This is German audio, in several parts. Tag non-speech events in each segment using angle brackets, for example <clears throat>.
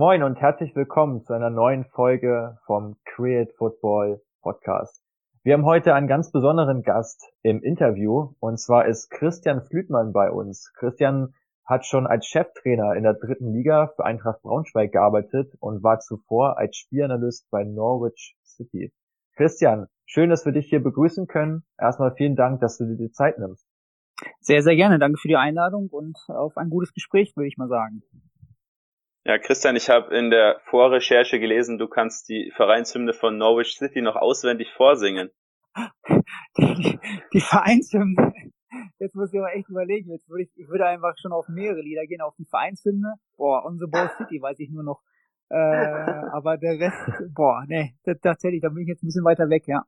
Moin und herzlich willkommen zu einer neuen Folge vom Create Football Podcast. Wir haben heute einen ganz besonderen Gast im Interview und zwar ist Christian Flütmann bei uns. Christian hat schon als Cheftrainer in der dritten Liga für Eintracht Braunschweig gearbeitet und war zuvor als Spielanalyst bei Norwich City. Christian, schön, dass wir dich hier begrüßen können. Erstmal vielen Dank, dass du dir die Zeit nimmst. Sehr, sehr gerne. Danke für die Einladung und auf ein gutes Gespräch, würde ich mal sagen. Ja, Christian, ich habe in der Vorrecherche gelesen, du kannst die Vereinshymne von Norwich City noch auswendig vorsingen. <laughs> Die, die Vereinshymne. Jetzt muss ich aber echt überlegen. Jetzt würde ich, ich würde einfach schon auf mehrere Lieder gehen, auf die Vereinshymne. Boah, On the Ball City weiß ich nur noch. Äh, aber der Rest, boah, nee, tatsächlich, da bin ich jetzt ein bisschen weiter weg, ja.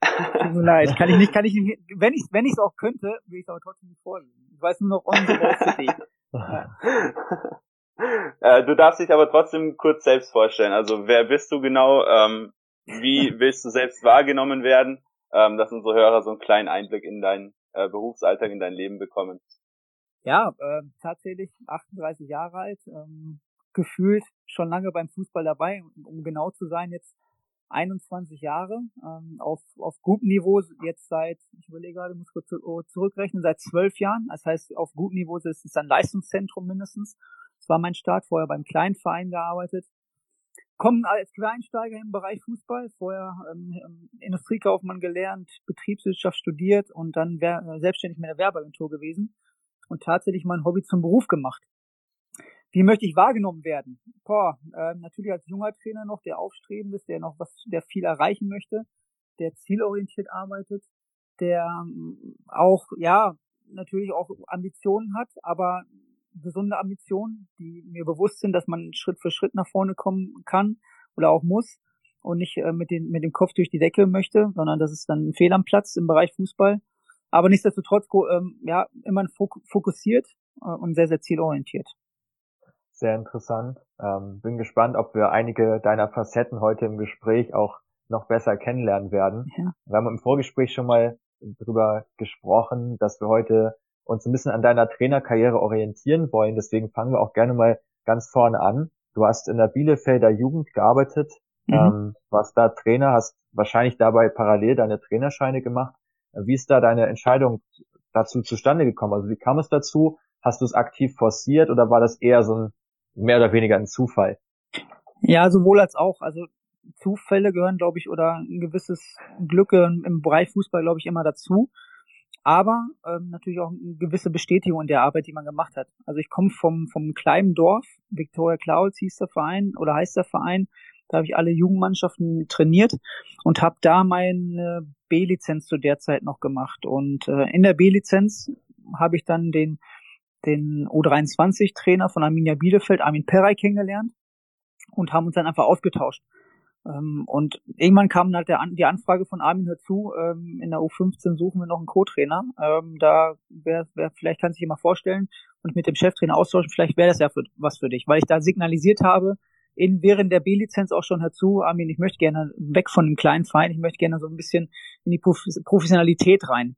Tut mir leid, kann ich nicht, kann ich nicht, wenn ich, wenn ich es auch könnte, würde ich es aber trotzdem nicht vorlesen. Ich weiß nur noch On the Ball City. Ja. <laughs> Äh, du darfst dich aber trotzdem kurz selbst vorstellen. Also wer bist du genau? Ähm, wie willst du selbst wahrgenommen werden? Ähm, dass unsere Hörer so einen kleinen Einblick in deinen äh, Berufsalltag, in dein Leben bekommen. Ja, äh, tatsächlich 38 Jahre alt, ähm, gefühlt schon lange beim Fußball dabei, um genau zu sein, jetzt 21 Jahre, ähm, auf, auf gutem Niveau jetzt seit, ich überlege gerade, muss kurz zurückrechnen, seit zwölf Jahren. Das heißt, auf gutem Niveau ist es ein Leistungszentrum mindestens. War mein Start, vorher beim kleinen Verein gearbeitet. Kommen als Quereinsteiger im Bereich Fußball, vorher ähm, Industriekaufmann gelernt, Betriebswirtschaft studiert und dann äh, selbstständig mit der Werbeagentur gewesen und tatsächlich mein Hobby zum Beruf gemacht. Wie möchte ich wahrgenommen werden? Boah, äh, natürlich als junger Trainer noch, der aufstrebend ist, der noch was, der viel erreichen möchte, der zielorientiert arbeitet, der ähm, auch, ja, natürlich auch Ambitionen hat, aber gesunde Ambitionen, die mir bewusst sind, dass man Schritt für Schritt nach vorne kommen kann oder auch muss und nicht äh, mit, den, mit dem Kopf durch die Decke möchte, sondern das ist dann ein Fehl am Platz im Bereich Fußball. Aber nichtsdestotrotz ähm, ja, immer fokussiert äh, und sehr, sehr zielorientiert. Sehr interessant. Ähm, bin gespannt, ob wir einige deiner Facetten heute im Gespräch auch noch besser kennenlernen werden. Ja. Wir haben im Vorgespräch schon mal drüber gesprochen, dass wir heute uns ein bisschen an deiner Trainerkarriere orientieren wollen. Deswegen fangen wir auch gerne mal ganz vorne an. Du hast in der Bielefelder Jugend gearbeitet, mhm. ähm, warst da Trainer, hast wahrscheinlich dabei parallel deine Trainerscheine gemacht. Wie ist da deine Entscheidung dazu zustande gekommen? Also wie kam es dazu? Hast du es aktiv forciert oder war das eher so ein mehr oder weniger ein Zufall? Ja, sowohl als auch. Also Zufälle gehören, glaube ich, oder ein gewisses Glück im Bereich Fußball, glaube ich, immer dazu aber ähm, natürlich auch eine gewisse Bestätigung in der Arbeit, die man gemacht hat. Also ich komme vom, vom kleinen Dorf, Victoria Clouds hieß der Verein oder heißt der Verein, da habe ich alle Jugendmannschaften trainiert und habe da meine B-Lizenz zu der Zeit noch gemacht. Und äh, in der B-Lizenz habe ich dann den, den U23-Trainer von Arminia Bielefeld, Armin Perey, kennengelernt und haben uns dann einfach ausgetauscht. Ähm, und irgendwann kam halt der, die Anfrage von Armin, hör zu, ähm, in der U15 suchen wir noch einen Co-Trainer. Ähm, da wäre, wär, vielleicht du dich mal vorstellen und mit dem Cheftrainer austauschen, vielleicht wäre das ja für, was für dich, weil ich da signalisiert habe, in, während der B-Lizenz auch schon dazu, Armin, ich möchte gerne weg von einem kleinen Verein, ich möchte gerne so ein bisschen in die Professionalität rein.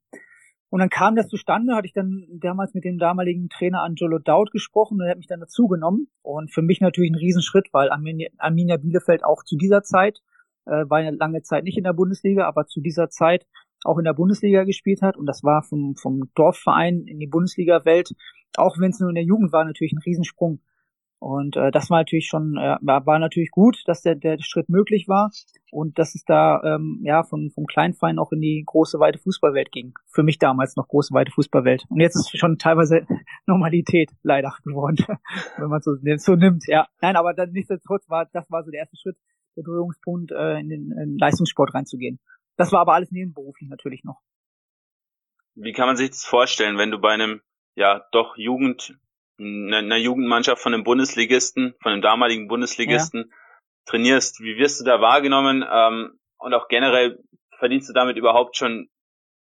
Und dann kam das zustande, hatte ich dann damals mit dem damaligen Trainer Angelo Daud gesprochen und er hat mich dann dazu genommen. Und für mich natürlich ein Riesenschritt, weil Arminia Bielefeld auch zu dieser Zeit, äh, war ja lange Zeit nicht in der Bundesliga, aber zu dieser Zeit auch in der Bundesliga gespielt hat. Und das war vom, vom Dorfverein in die Bundesliga-Welt, auch wenn es nur in der Jugend war, natürlich ein Riesensprung. Und äh, das war natürlich schon, äh, war natürlich gut, dass der, der Schritt möglich war und dass es da ähm, ja von vom Kleinverein auch in die große weite Fußballwelt ging. Für mich damals noch große weite Fußballwelt. Und jetzt ist schon teilweise <laughs> Normalität leider geworden, <laughs> wenn man so, so nimmt. Ja, nein, aber dann nichtsdestotrotz war das war so der erste Schritt, der Berührungspunkt äh, in den in Leistungssport reinzugehen. Das war aber alles nebenberuflich natürlich noch. Wie kann man sich das vorstellen, wenn du bei einem ja doch Jugend einer Jugendmannschaft von einem Bundesligisten, von einem damaligen Bundesligisten ja. trainierst. Wie wirst du da wahrgenommen? Ähm, und auch generell verdienst du damit überhaupt schon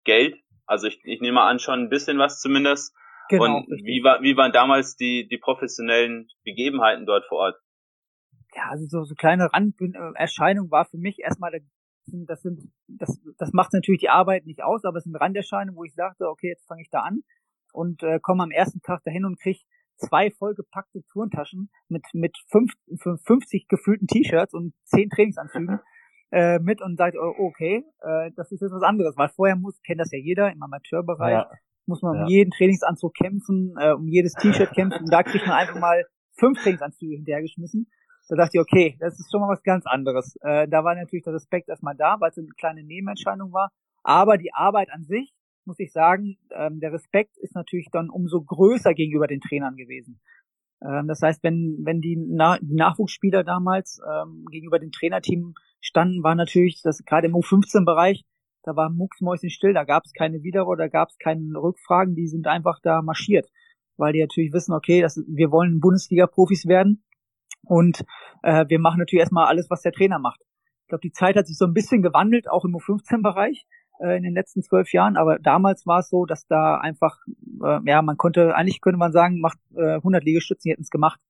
Geld? Also ich, ich nehme an, schon ein bisschen was zumindest. Genau, und wie, war, wie waren damals die, die professionellen Begebenheiten dort vor Ort? Ja, also so, so kleine Randerscheinung war für mich erstmal, das sind, das, das macht natürlich die Arbeit nicht aus, aber es sind Randerscheinungen, wo ich sagte, okay, jetzt fange ich da an und äh, komme am ersten Tag dahin und krieg zwei vollgepackte Turntaschen mit mit fünf, 50 gefüllten T-Shirts und zehn Trainingsanzügen <laughs> äh, mit und sagt, oh, okay, äh, das ist jetzt was anderes, weil vorher muss, kennt das ja jeder im Amateurbereich, ja. muss man ja. um jeden Trainingsanzug kämpfen, äh, um jedes T-Shirt kämpfen und da kriegt man einfach mal fünf Trainingsanzüge hinterhergeschmissen. Da dachte ich, okay, das ist schon mal was ganz anderes. Äh, da war natürlich der Respekt erstmal da, weil es eine kleine Nebenentscheidung war. Aber die Arbeit an sich, muss ich sagen, ähm, der Respekt ist natürlich dann umso größer gegenüber den Trainern gewesen. Ähm, das heißt, wenn, wenn die, Na die Nachwuchsspieler damals ähm, gegenüber dem Trainerteam standen, war natürlich, das gerade im U15-Bereich, da war mucksmäuschen still, da gab es keine Widerworte, da gab es keine Rückfragen, die sind einfach da marschiert, weil die natürlich wissen, okay, das, wir wollen Bundesliga-Profis werden und äh, wir machen natürlich erstmal alles, was der Trainer macht. Ich glaube, die Zeit hat sich so ein bisschen gewandelt, auch im U15-Bereich äh, in den letzten zwölf Jahren, aber damals war es so, dass da einfach, äh, ja, man konnte, eigentlich könnte man sagen, macht äh, 100 Liegestützen, die hätten es gemacht.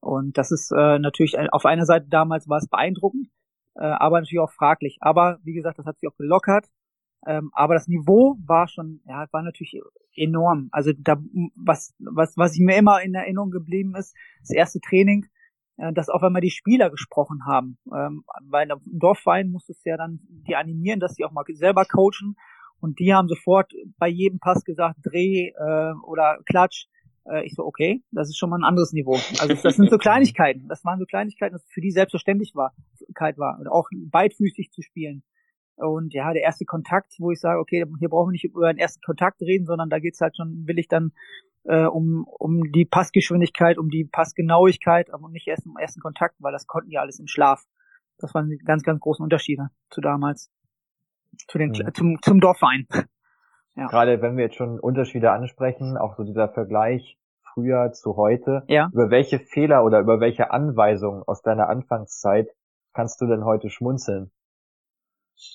Und das ist äh, natürlich, auf einer Seite damals war es beeindruckend, äh, aber natürlich auch fraglich. Aber wie gesagt, das hat sich auch gelockert. Ähm, aber das Niveau war schon, ja, war natürlich enorm. Also da, was, was, was ich mir immer in Erinnerung geblieben ist, das erste Training, äh, dass auf einmal die Spieler gesprochen haben. Ähm, weil im Dorfverein musstest du ja dann die animieren, dass die auch mal selber coachen. Und die haben sofort bei jedem Pass gesagt, Dreh äh, oder Klatsch. Äh, ich so, okay, das ist schon mal ein anderes Niveau. Also das sind so <laughs> Kleinigkeiten. Das waren so Kleinigkeiten, dass für die selbstverständlich war, war. Und auch beidfüßig zu spielen. Und ja, der erste Kontakt, wo ich sage, okay, hier brauchen wir nicht über den ersten Kontakt reden, sondern da geht's halt schon, will ich dann äh, um, um die Passgeschwindigkeit, um die Passgenauigkeit, aber nicht erst im ersten Kontakt, weil das konnten die alles im Schlaf. Das waren ganz, ganz großen Unterschiede zu damals. Zu den, mhm. zum, zum Dorfverein. <laughs> Ja. Gerade wenn wir jetzt schon Unterschiede ansprechen, auch so dieser Vergleich früher zu heute, ja. über welche Fehler oder über welche Anweisungen aus deiner Anfangszeit kannst du denn heute schmunzeln?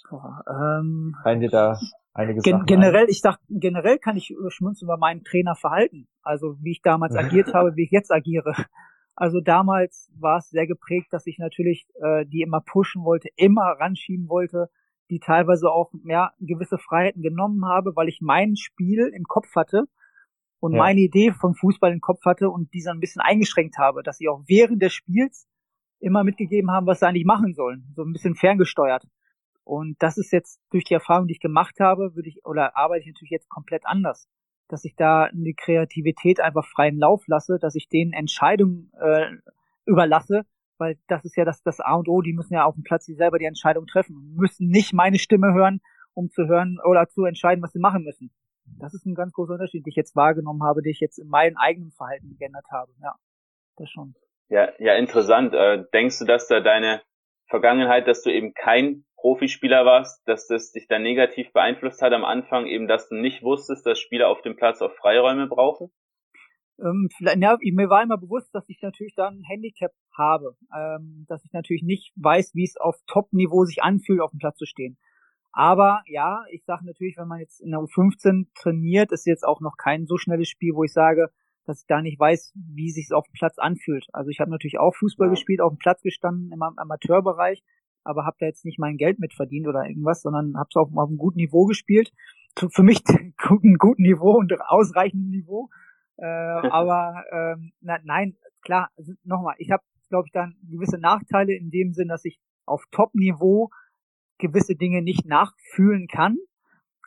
Boah, ähm, Fallen dir da einige gen generell, ein? ich dachte, generell kann ich schmunzeln über meinen Trainerverhalten. Also wie ich damals agiert habe, wie ich jetzt agiere. Also damals war es sehr geprägt, dass ich natürlich äh, die immer pushen wollte, immer ranschieben wollte, die teilweise auch ja, gewisse Freiheiten genommen habe, weil ich mein Spiel im Kopf hatte und ja. meine Idee vom Fußball im Kopf hatte und diese ein bisschen eingeschränkt habe, dass sie auch während des Spiels immer mitgegeben haben, was sie eigentlich machen sollen, so ein bisschen ferngesteuert. Und das ist jetzt durch die Erfahrung, die ich gemacht habe, würde ich oder arbeite ich natürlich jetzt komplett anders, dass ich da eine Kreativität einfach freien Lauf lasse, dass ich denen Entscheidungen äh, überlasse, weil das ist ja das, das A und O, die müssen ja auf dem Platz die selber die Entscheidung treffen, müssen nicht meine Stimme hören, um zu hören oder zu entscheiden, was sie machen müssen. Das ist ein ganz großer Unterschied, den ich jetzt wahrgenommen habe, den ich jetzt in meinem eigenen Verhalten geändert habe. Ja, das schon. Ja, ja, interessant. Äh, denkst du, dass da deine Vergangenheit, dass du eben kein Profispieler warst, dass das dich dann negativ beeinflusst hat am Anfang, eben dass du nicht wusstest, dass Spieler auf dem Platz auch Freiräume brauchen? Ähm, ja, mir war immer bewusst, dass ich natürlich da ein Handicap habe, ähm, dass ich natürlich nicht weiß, wie es auf Top-Niveau sich anfühlt, auf dem Platz zu stehen. Aber ja, ich sage natürlich, wenn man jetzt in der U15 trainiert, ist jetzt auch noch kein so schnelles Spiel, wo ich sage, dass ich da nicht weiß, wie sich auf dem Platz anfühlt. Also ich habe natürlich auch Fußball ja. gespielt, auf dem Platz gestanden im Amateurbereich, aber habe da jetzt nicht mein Geld mitverdient oder irgendwas, sondern habe es auf, auf einem guten Niveau gespielt. Für mich <laughs> ein guten Niveau und ausreichend Niveau. Äh, <laughs> aber ähm, na, nein, klar, also nochmal, ich habe, glaube ich, dann gewisse Nachteile in dem Sinn, dass ich auf Top-Niveau gewisse Dinge nicht nachfühlen kann,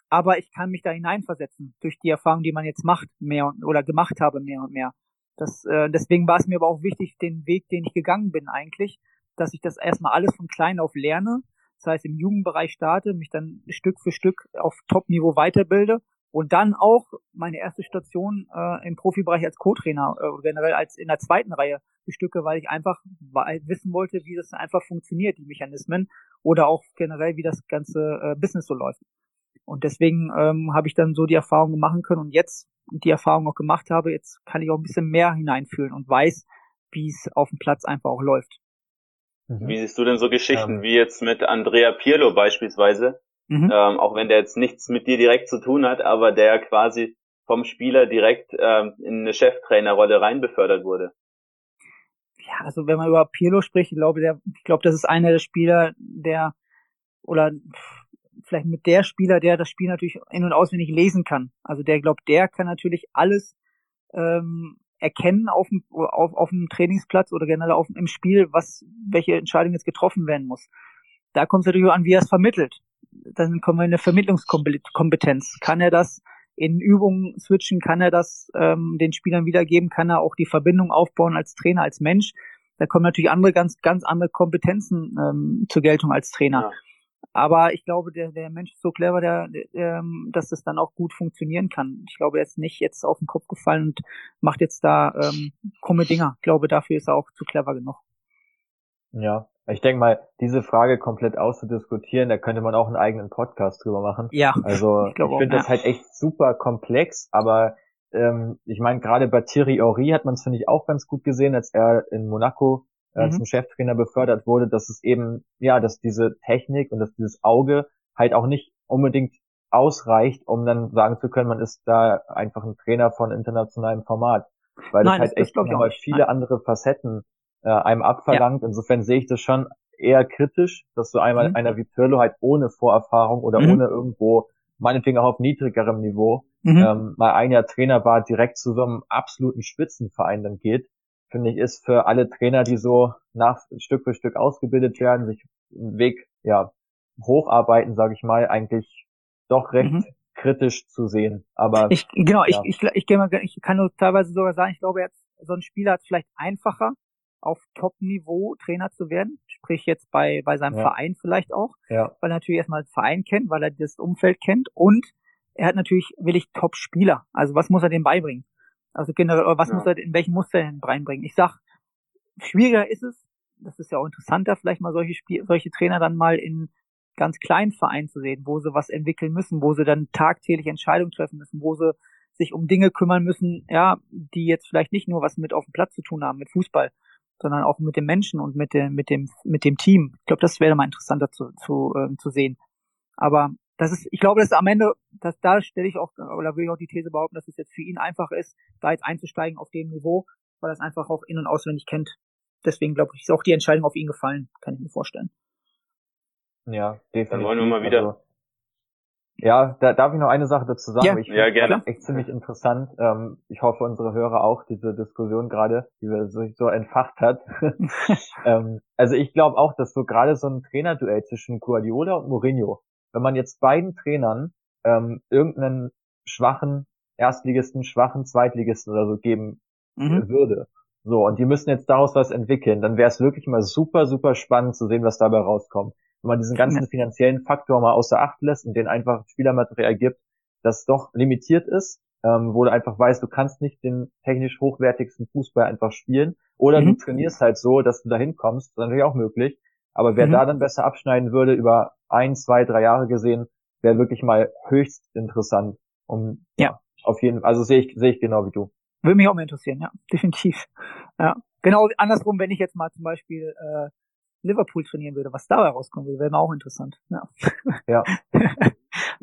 aber ich kann mich da hineinversetzen durch die Erfahrung, die man jetzt macht, mehr und, oder gemacht habe, mehr und mehr. Das, äh, deswegen war es mir aber auch wichtig, den Weg, den ich gegangen bin eigentlich, dass ich das erstmal alles von klein auf lerne. Das heißt, im Jugendbereich starte, mich dann Stück für Stück auf Top-Niveau weiterbilde und dann auch meine erste Station äh, im Profibereich als Co-Trainer, äh, generell als in der zweiten Reihe bestücke, weil ich einfach wissen wollte, wie das einfach funktioniert, die Mechanismen, oder auch generell, wie das ganze äh, Business so läuft. Und deswegen ähm, habe ich dann so die Erfahrung machen können und jetzt die Erfahrung auch gemacht habe, jetzt kann ich auch ein bisschen mehr hineinfühlen und weiß, wie es auf dem Platz einfach auch läuft. Mhm. Wie siehst du denn so Geschichten ja. wie jetzt mit Andrea Pirlo beispielsweise? Mhm. Ähm, auch wenn der jetzt nichts mit dir direkt zu tun hat, aber der quasi vom Spieler direkt ähm, in eine Cheftrainerrolle rein befördert wurde. Ja, also wenn man über Pirlo spricht, ich glaube, der, ich glaube, das ist einer der Spieler, der oder vielleicht mit der Spieler, der das Spiel natürlich in- und auswendig lesen kann. Also der glaubt, der kann natürlich alles ähm, erkennen auf dem, auf, auf dem Trainingsplatz oder generell auf, im Spiel, was, welche Entscheidung jetzt getroffen werden muss. Da kommt es natürlich auch an, wie er es vermittelt. Dann kommen wir in eine Vermittlungskompetenz. Kann er das in Übungen switchen, kann er das ähm, den Spielern wiedergeben, kann er auch die Verbindung aufbauen als Trainer, als Mensch. Da kommen natürlich andere, ganz, ganz andere Kompetenzen ähm, zur Geltung als Trainer. Ja. Aber ich glaube, der, der Mensch ist so clever, der, ähm, dass das dann auch gut funktionieren kann. Ich glaube, er ist nicht jetzt auf den Kopf gefallen und macht jetzt da ähm, krumme Dinger. Ich glaube, dafür ist er auch zu clever genug. Ja, ich denke mal, diese Frage komplett auszudiskutieren, da könnte man auch einen eigenen Podcast drüber machen. Ja. Also <laughs> ich, ich finde das halt echt super komplex, aber ähm, ich meine, gerade bei Thierry Henry hat man es, finde ich, auch ganz gut gesehen, als er in Monaco äh, mhm. zum Cheftrainer befördert wurde, dass es eben, ja, dass diese Technik und dass dieses Auge halt auch nicht unbedingt ausreicht, um dann sagen zu können, man ist da einfach ein Trainer von internationalem Format. Weil Nein, das halt das, echt nochmal viele Nein. andere Facetten äh, einem abverlangt. Ja. Insofern sehe ich das schon eher kritisch, dass so einmal mhm. einer wie Pirlo halt ohne Vorerfahrung oder mhm. ohne irgendwo, meinetwegen auch auf niedrigerem Niveau, mhm. ähm, mal ein Jahr Trainer war, direkt zu so einem absoluten Spitzenverein dann geht, finde ich, ist für alle Trainer, die so nach Stück für Stück ausgebildet werden, sich einen Weg ja hocharbeiten, sage ich mal, eigentlich doch recht mhm. kritisch zu sehen. Aber ich genau, ja. ich ich ich, ich, ich kann nur teilweise sogar sagen, ich glaube jetzt so ein Spieler hat es vielleicht einfacher, auf Top-Niveau Trainer zu werden, sprich jetzt bei, bei seinem ja. Verein vielleicht auch, ja. weil er natürlich erstmal das Verein kennt, weil er das Umfeld kennt und er hat natürlich will ich Top-Spieler. Also was muss er dem beibringen? Also generell, was ja. muss er, in welchen Muster er reinbringen? Ich sag, schwieriger ist es, das ist ja auch interessanter, vielleicht mal solche Spiel, solche Trainer dann mal in ganz kleinen Vereinen zu sehen, wo sie was entwickeln müssen, wo sie dann tagtäglich Entscheidungen treffen müssen, wo sie sich um Dinge kümmern müssen, ja, die jetzt vielleicht nicht nur was mit auf dem Platz zu tun haben, mit Fußball, sondern auch mit dem Menschen und mit dem, mit dem, mit dem Team. Ich glaube, das wäre mal interessanter zu, zu, äh, zu sehen. Aber das ist, ich glaube, dass am Ende, dass da stelle ich auch, oder will ich auch die These behaupten, dass es jetzt für ihn einfach ist, da jetzt einzusteigen auf dem Niveau, weil er es einfach auch in- und auswendig kennt. Deswegen glaube ich, ist auch die Entscheidung auf ihn gefallen, kann ich mir vorstellen. Ja, definitiv. Dann wollen wir mal wieder, also, ja, da darf ich noch eine Sache dazu sagen. Ja, ich ja gerne. Echt ziemlich interessant. Ähm, ich hoffe, unsere Hörer auch, diese Diskussion gerade, die wir sich so entfacht hat. <laughs> <laughs> ähm, also ich glaube auch, dass so gerade so ein Trainerduell zwischen Guardiola und Mourinho, wenn man jetzt beiden Trainern ähm, irgendeinen schwachen Erstligisten, schwachen Zweitligisten oder so geben mhm. würde, so, und die müssen jetzt daraus was entwickeln, dann wäre es wirklich mal super, super spannend zu sehen, was dabei rauskommt wenn man diesen ganzen finanziellen Faktor mal außer Acht lässt und den einfach Spielermaterial gibt, das doch limitiert ist, ähm, wo du einfach weißt, du kannst nicht den technisch hochwertigsten Fußball einfach spielen. Oder mhm. du trainierst halt so, dass du dahin kommst, das ist natürlich auch möglich. Aber wer mhm. da dann besser abschneiden würde, über ein, zwei, drei Jahre gesehen, wäre wirklich mal höchst interessant. Um ja. auf jeden Fall, also sehe ich, sehe ich genau wie du. Würde mich auch mal interessieren, ja, definitiv. Ja. Genau andersrum, wenn ich jetzt mal zum Beispiel äh, Liverpool trainieren würde, was dabei rauskommen würde, wäre mir auch interessant. Ja. ja. <laughs>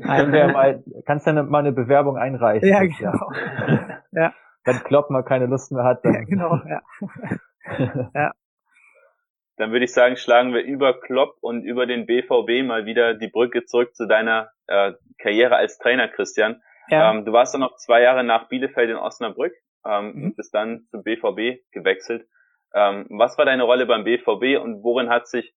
Können wir mal, kannst du mal eine Bewerbung einreichen? Ja, genau. <laughs> ja. Wenn Klopp mal keine Lust mehr hat, dann. Ja, genau, ja. <laughs> ja. Dann würde ich sagen, schlagen wir über Klopp und über den BVB mal wieder die Brücke zurück zu deiner äh, Karriere als Trainer, Christian. Ja. Ähm, du warst dann noch zwei Jahre nach Bielefeld in Osnabrück ähm, mhm. und bist dann zum BVB gewechselt. Ähm, was war deine Rolle beim BVB und worin hat sich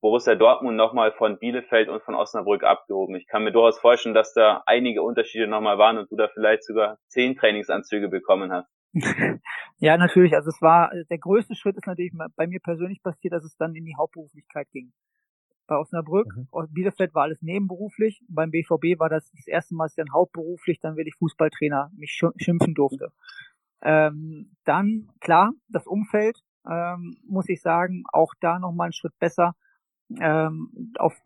Borussia Dortmund nochmal von Bielefeld und von Osnabrück abgehoben? Ich kann mir durchaus vorstellen, dass da einige Unterschiede nochmal waren und du da vielleicht sogar zehn Trainingsanzüge bekommen hast. <laughs> ja, natürlich. Also es war, der größte Schritt ist natürlich bei mir persönlich passiert, dass es dann in die Hauptberuflichkeit ging. Bei Osnabrück, mhm. Bielefeld war alles nebenberuflich. Beim BVB war das das erste Mal, dass ich dann hauptberuflich dann wirklich Fußballtrainer mich schimpfen durfte. Ähm, dann, klar, das Umfeld, ähm, muss ich sagen, auch da nochmal einen Schritt besser. Ähm, auf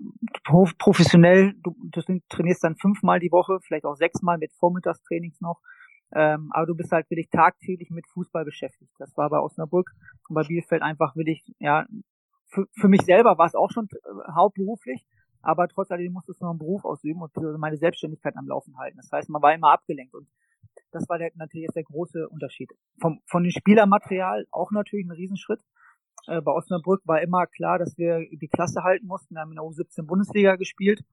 professionell, du, du trainierst dann fünfmal die Woche, vielleicht auch sechsmal mit Vormittagstrainings noch. Ähm, aber du bist halt wirklich tagtäglich mit Fußball beschäftigt. Das war bei Osnabrück und bei Bielefeld einfach wirklich, ja, für, für mich selber war es auch schon äh, hauptberuflich, aber trotz alledem musste es noch einen Beruf ausüben und meine Selbstständigkeit am Laufen halten. Das heißt, man war immer abgelenkt und das war der, natürlich jetzt der große Unterschied. Vom, von dem Spielermaterial auch natürlich ein Riesenschritt. Äh, bei Osnabrück war immer klar, dass wir die Klasse halten mussten. Wir haben in der U17 Bundesliga gespielt.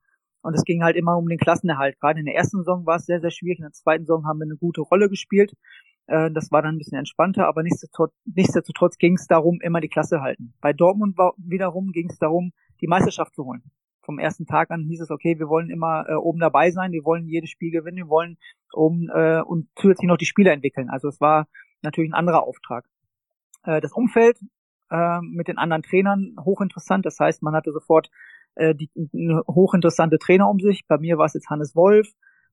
Und es ging halt immer um den Klassenerhalt. Gerade in der ersten Saison war es sehr, sehr schwierig. In der zweiten Saison haben wir eine gute Rolle gespielt. Äh, das war dann ein bisschen entspannter, aber nichtsdestotrotz, nichtsdestotrotz ging es darum, immer die Klasse halten. Bei Dortmund wiederum ging es darum, die Meisterschaft zu holen. Vom ersten Tag an hieß es, okay, wir wollen immer äh, oben dabei sein, wir wollen jedes Spiel gewinnen, wir wollen oben äh, und zusätzlich noch die Spieler entwickeln. Also es war natürlich ein anderer Auftrag. Äh, das Umfeld äh, mit den anderen Trainern hochinteressant. Das heißt, man hatte sofort äh, die, eine hochinteressante Trainer um sich. Bei mir war es jetzt Hannes Wolf,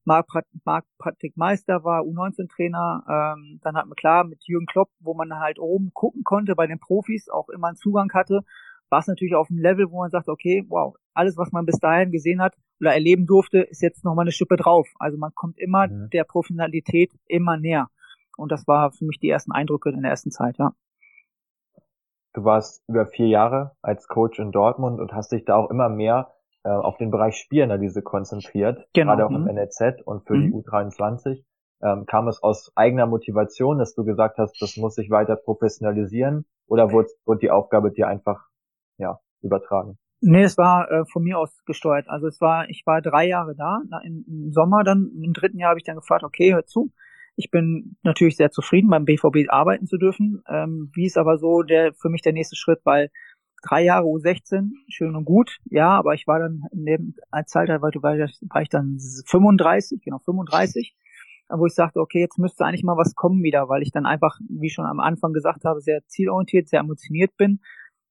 Marc, Marc Patrick Meister war U19-Trainer. Ähm, dann hat man klar mit Jürgen Klopp, wo man halt oben gucken konnte bei den Profis, auch immer einen Zugang hatte, war es natürlich auf einem Level, wo man sagt, okay, wow, alles, was man bis dahin gesehen hat oder erleben durfte, ist jetzt nochmal eine Schippe drauf. Also man kommt immer mhm. der Professionalität immer näher. Und das war für mich die ersten Eindrücke in der ersten Zeit, ja. Du warst über vier Jahre als Coach in Dortmund und hast dich da auch immer mehr äh, auf den Bereich Spielanalyse konzentriert, genau. gerade auch im mhm. NLZ und für mhm. die U23. Ähm, kam es aus eigener Motivation, dass du gesagt hast, das muss sich weiter professionalisieren oder wurde, wurde die Aufgabe dir einfach ja, übertragen? Nee, es war äh, von mir aus gesteuert. Also es war, ich war drei Jahre da, im, im Sommer dann, im dritten Jahr habe ich dann gefragt, okay, hör zu, ich bin natürlich sehr zufrieden, beim BVB arbeiten zu dürfen. Ähm, wie ist aber so der für mich der nächste Schritt, weil drei Jahre U16, schön und gut, ja, aber ich war dann in dem Zeitalter, weil war ich dann 35, genau 35, wo ich sagte, okay, jetzt müsste eigentlich mal was kommen wieder, weil ich dann einfach, wie schon am Anfang gesagt habe, sehr zielorientiert, sehr emotioniert bin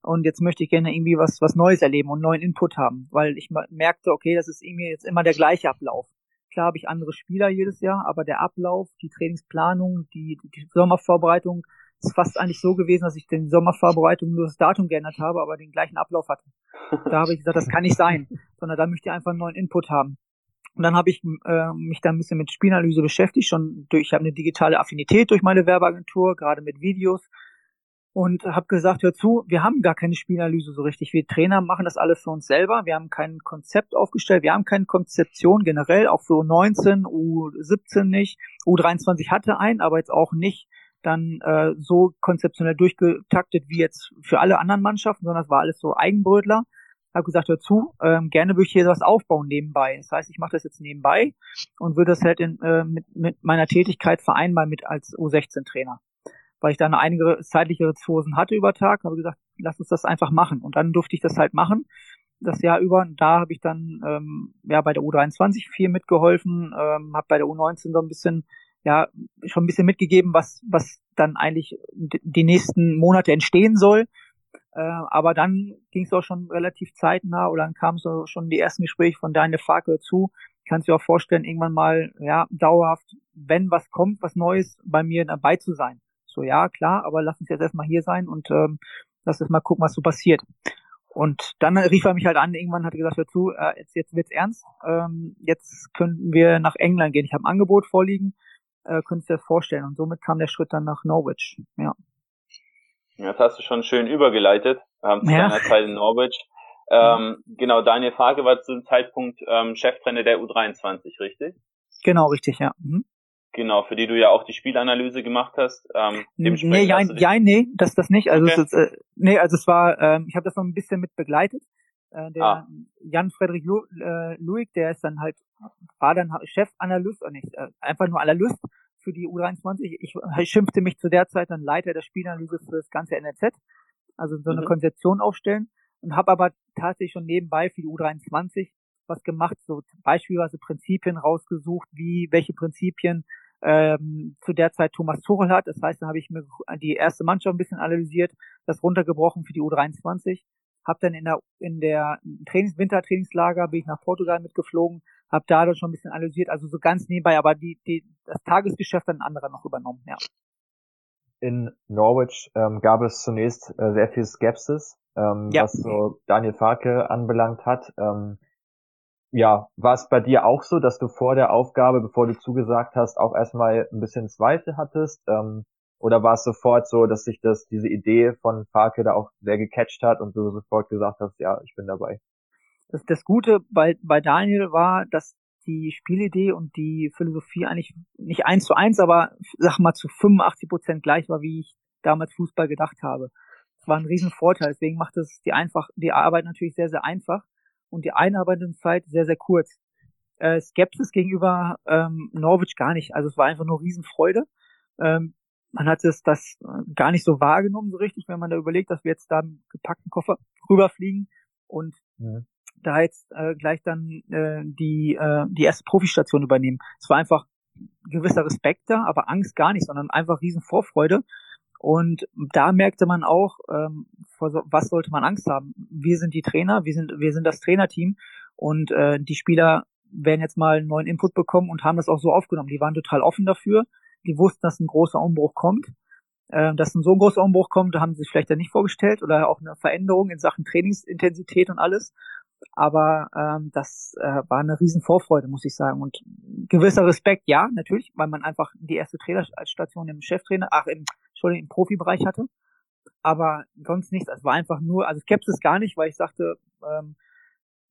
und jetzt möchte ich gerne irgendwie was was Neues erleben und neuen Input haben, weil ich merkte, okay, das ist irgendwie jetzt immer der gleiche Ablauf. Klar habe ich andere Spieler jedes Jahr, aber der Ablauf, die Trainingsplanung, die, die Sommervorbereitung, ist fast eigentlich so gewesen, dass ich den Sommervorbereitung nur das Datum geändert habe, aber den gleichen Ablauf hatte. Da habe ich gesagt, das kann nicht sein, <laughs> sondern da möchte ich einfach einen neuen Input haben. Und dann habe ich äh, mich da ein bisschen mit Spielanalyse beschäftigt, schon durch, ich habe eine digitale Affinität durch meine Werbeagentur, gerade mit Videos und habe gesagt, hör zu, wir haben gar keine Spielanalyse so richtig. Wir Trainer machen das alles für uns selber. Wir haben kein Konzept aufgestellt, wir haben keine Konzeption generell, auch für U19, U17 nicht. U23 hatte einen, aber jetzt auch nicht dann äh, so konzeptionell durchgetaktet wie jetzt für alle anderen Mannschaften, sondern es war alles so Eigenbrötler. Habe gesagt, hör zu, ähm, gerne würde ich hier was aufbauen nebenbei. Das heißt, ich mache das jetzt nebenbei und würde das halt in, äh, mit, mit meiner Tätigkeit vereinbaren mit als U16-Trainer. Weil ich da eine einige zeitliche Ressourcen hatte über Tag, habe gesagt, lass uns das einfach machen. Und dann durfte ich das halt machen das Jahr über. Und da habe ich dann ähm, ja bei der U23 viel mitgeholfen, ähm, habe bei der U19 so ein bisschen ja schon ein bisschen mitgegeben, was was dann eigentlich die nächsten Monate entstehen soll. Äh, aber dann ging es auch schon relativ zeitnah oder dann kamen so schon die ersten Gespräche von Daniel Farke zu. Kannst du dir auch vorstellen, irgendwann mal ja dauerhaft, wenn was kommt, was Neues bei mir dabei zu sein. So ja klar, aber lass uns jetzt erstmal hier sein und ähm, lass uns mal gucken, was so passiert. Und dann rief er mich halt an, irgendwann hat er gesagt, hör zu, äh, jetzt, jetzt wird's ernst, ähm, jetzt könnten wir nach England gehen. Ich habe ein Angebot vorliegen, äh, könntest du dir das vorstellen. Und somit kam der Schritt dann nach Norwich. Ja. Das hast du schon schön übergeleitet, ähm, zu ja. deiner Zeit in Norwich. <laughs> Ähm, genau, Daniel Farke war zu dem Zeitpunkt ähm, Cheftrainer der U23, richtig? Genau, richtig, ja. Mhm. Genau, für die du ja auch die Spielanalyse gemacht hast. Ähm, nee, ja, ja, nee, das das nicht. Also okay. es ist, äh, nee, also es war, ähm, ich habe das noch ein bisschen mit begleitet. Äh, der ah. Jan Frederik Lu äh, Luig, der ist dann halt, war dann Chefanalyst, oder nicht, äh, einfach nur Analyst für die U23. Ich, ich schimpfte mich zu der Zeit dann Leiter der Spielanalyse für das ganze NRZ, also so eine mhm. Konzeption aufstellen und habe aber tatsächlich schon nebenbei für die U23 was gemacht, so beispielsweise Prinzipien rausgesucht, wie welche Prinzipien ähm, zu der Zeit Thomas Tuchel hat. Das heißt, da habe ich mir die erste Mannschaft ein bisschen analysiert, das runtergebrochen für die U23. Hab dann in der in der Trainings Wintertrainingslager bin ich nach Portugal mitgeflogen, habe da dann schon ein bisschen analysiert, also so ganz nebenbei, aber die die das Tagesgeschäft dann anderer noch übernommen, ja. In Norwich ähm, gab es zunächst äh, sehr viel Skepsis, ähm, ja. was so Daniel Farke anbelangt hat. Ähm, ja, war es bei dir auch so, dass du vor der Aufgabe, bevor du zugesagt hast, auch erstmal ein bisschen Zweifel hattest? Ähm, oder war es sofort so, dass sich das, diese Idee von Farke da auch sehr gecatcht hat und du sofort gesagt hast, ja, ich bin dabei? Das, das Gute bei, bei Daniel war, dass die Spielidee und die Philosophie eigentlich nicht eins zu eins, aber sag mal zu 85 Prozent gleich war, wie ich damals Fußball gedacht habe. Das war ein Riesenvorteil, deswegen macht es die einfach, die Arbeit natürlich sehr, sehr einfach und die Einarbeitungszeit sehr, sehr kurz. Äh, Skepsis gegenüber ähm, Norwich gar nicht. Also es war einfach nur Riesenfreude. Ähm, man hat es das gar nicht so wahrgenommen so richtig, wenn man da überlegt, dass wir jetzt da mit gepackten Koffer rüberfliegen und mhm. da jetzt äh, gleich dann äh, die äh, die erste Profistation übernehmen. Es war einfach gewisser Respekt da, aber Angst gar nicht, sondern einfach riesen Vorfreude. Und da merkte man auch, ähm, vor so, was sollte man Angst haben? Wir sind die Trainer, wir sind, wir sind das Trainerteam und äh, die Spieler werden jetzt mal einen neuen Input bekommen und haben das auch so aufgenommen. Die waren total offen dafür. Die wussten, dass ein großer Umbruch kommt. Äh, dass ein so ein großer Umbruch kommt, haben sie sich vielleicht ja nicht vorgestellt oder auch eine Veränderung in Sachen Trainingsintensität und alles. Aber ähm, das äh, war eine riesen Vorfreude, muss ich sagen. Und gewisser Respekt, ja, natürlich, weil man einfach die erste Trainerstation im Cheftrainer, ach, im, Entschuldigung, im Profibereich hatte. Aber sonst nichts. Es war einfach nur, also Skepsis gar nicht, weil ich sagte, ähm,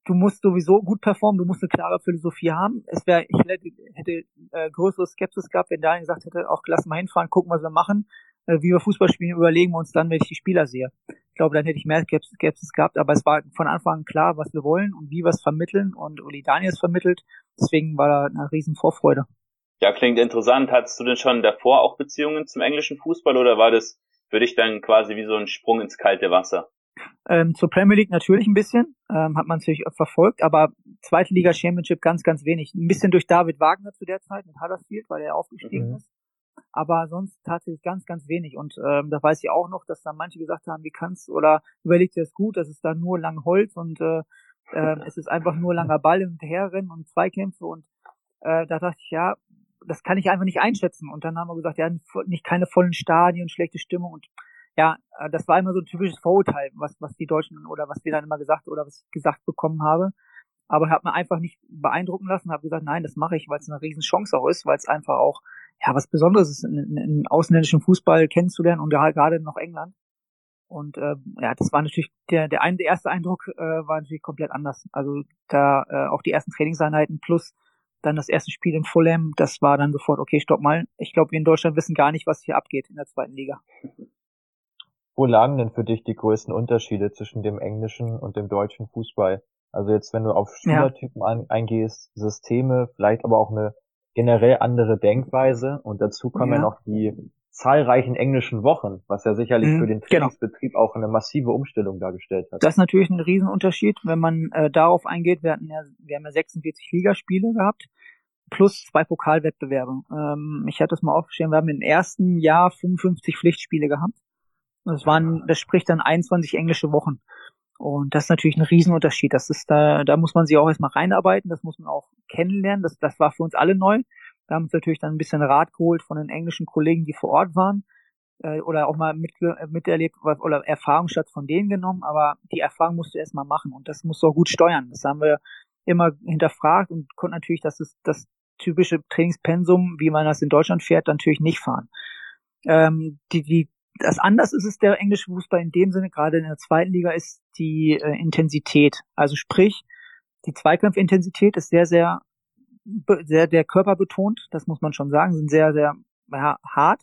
du musst sowieso gut performen, du musst eine klare Philosophie haben. Es wäre, ich hätte, hätte äh, größere Skepsis gehabt, wenn Daniel gesagt hätte, auch lass mal hinfahren, gucken, was wir machen, äh, wie wir Fußball spielen, überlegen wir uns dann, wenn ich die Spieler sehe. Ich glaube, dann hätte ich mehr Skepsis, Skepsis gehabt, aber es war von Anfang an klar, was wir wollen und wie wir es vermitteln und Uli Daniels vermittelt. Deswegen war da eine riesen Vorfreude. Ja, klingt interessant. Hattest du denn schon davor auch Beziehungen zum englischen Fußball oder war das für dich dann quasi wie so ein Sprung ins kalte Wasser? Ähm, zur Premier League natürlich ein bisschen, ähm, hat man natürlich verfolgt, aber zweite Liga Championship ganz, ganz wenig. Ein bisschen durch David Wagner zu der Zeit mit Huddersfield, weil er aufgestiegen mhm. ist. Aber sonst tatsächlich ganz, ganz wenig. Und ähm, da weiß ich auch noch, dass da manche gesagt haben, wie kannst oder überlegt dir das gut, das ist da nur lang Holz und äh, äh, <laughs> es ist einfach nur langer Ball und herrennen und Zweikämpfe und äh, da dachte ich, ja, das kann ich einfach nicht einschätzen. Und dann haben wir gesagt, ja, nicht keine vollen Stadien, schlechte Stimmung und ja, äh, das war immer so ein typisches Vorurteil, was, was die Deutschen oder was wir dann immer gesagt oder was ich gesagt bekommen habe. Aber ich habe mir einfach nicht beeindrucken lassen, habe gesagt, nein, das mache ich, weil es eine riesen Chance auch ist, weil es einfach auch ja was Besonderes ist, einen, einen ausländischen Fußball kennenzulernen und ja gerade noch England. Und äh, ja, das war natürlich der der, ein, der erste Eindruck äh, war natürlich komplett anders. Also da äh, auch die ersten Trainingseinheiten plus dann das erste Spiel in Fulham, das war dann sofort okay, stopp mal. Ich glaube, wir in Deutschland wissen gar nicht, was hier abgeht in der zweiten Liga. <laughs> Wo lagen denn für dich die größten Unterschiede zwischen dem englischen und dem deutschen Fußball? Also jetzt, wenn du auf Spielertypen ja. eingehst, Systeme, vielleicht aber auch eine generell andere Denkweise und dazu kommen ja, ja noch die zahlreichen englischen Wochen, was ja sicherlich mhm, für den. Trainingsbetrieb genau. auch eine massive Umstellung dargestellt hat. Das ist natürlich ein Riesenunterschied, wenn man äh, darauf eingeht. Wir hatten ja, wir haben ja 46 Ligaspiele gehabt plus zwei Pokalwettbewerbe. Ähm, ich hatte das mal aufgeschrieben, wir haben im ersten Jahr 55 Pflichtspiele gehabt. Das waren, das spricht dann 21 englische Wochen. Und das ist natürlich ein Riesenunterschied. Das ist da, da muss man sich auch erstmal reinarbeiten, das muss man auch kennenlernen. Das, das war für uns alle neu. Wir haben uns natürlich dann ein bisschen Rat geholt von den englischen Kollegen, die vor Ort waren, äh, oder auch mal mit, miterlebt oder Erfahrungsschatz von denen genommen, aber die Erfahrung musst du erstmal machen und das musst du auch gut steuern. Das haben wir immer hinterfragt und konnten natürlich, das ist das typische Trainingspensum, wie man das in Deutschland fährt, natürlich nicht fahren. Ähm, die, die das anders ist es der englische Fußball in dem Sinne, gerade in der zweiten Liga, ist die äh, Intensität. Also sprich, die Zweikampfintensität ist sehr, sehr, sehr der Körper betont, das muss man schon sagen, sind sehr, sehr ja, hart,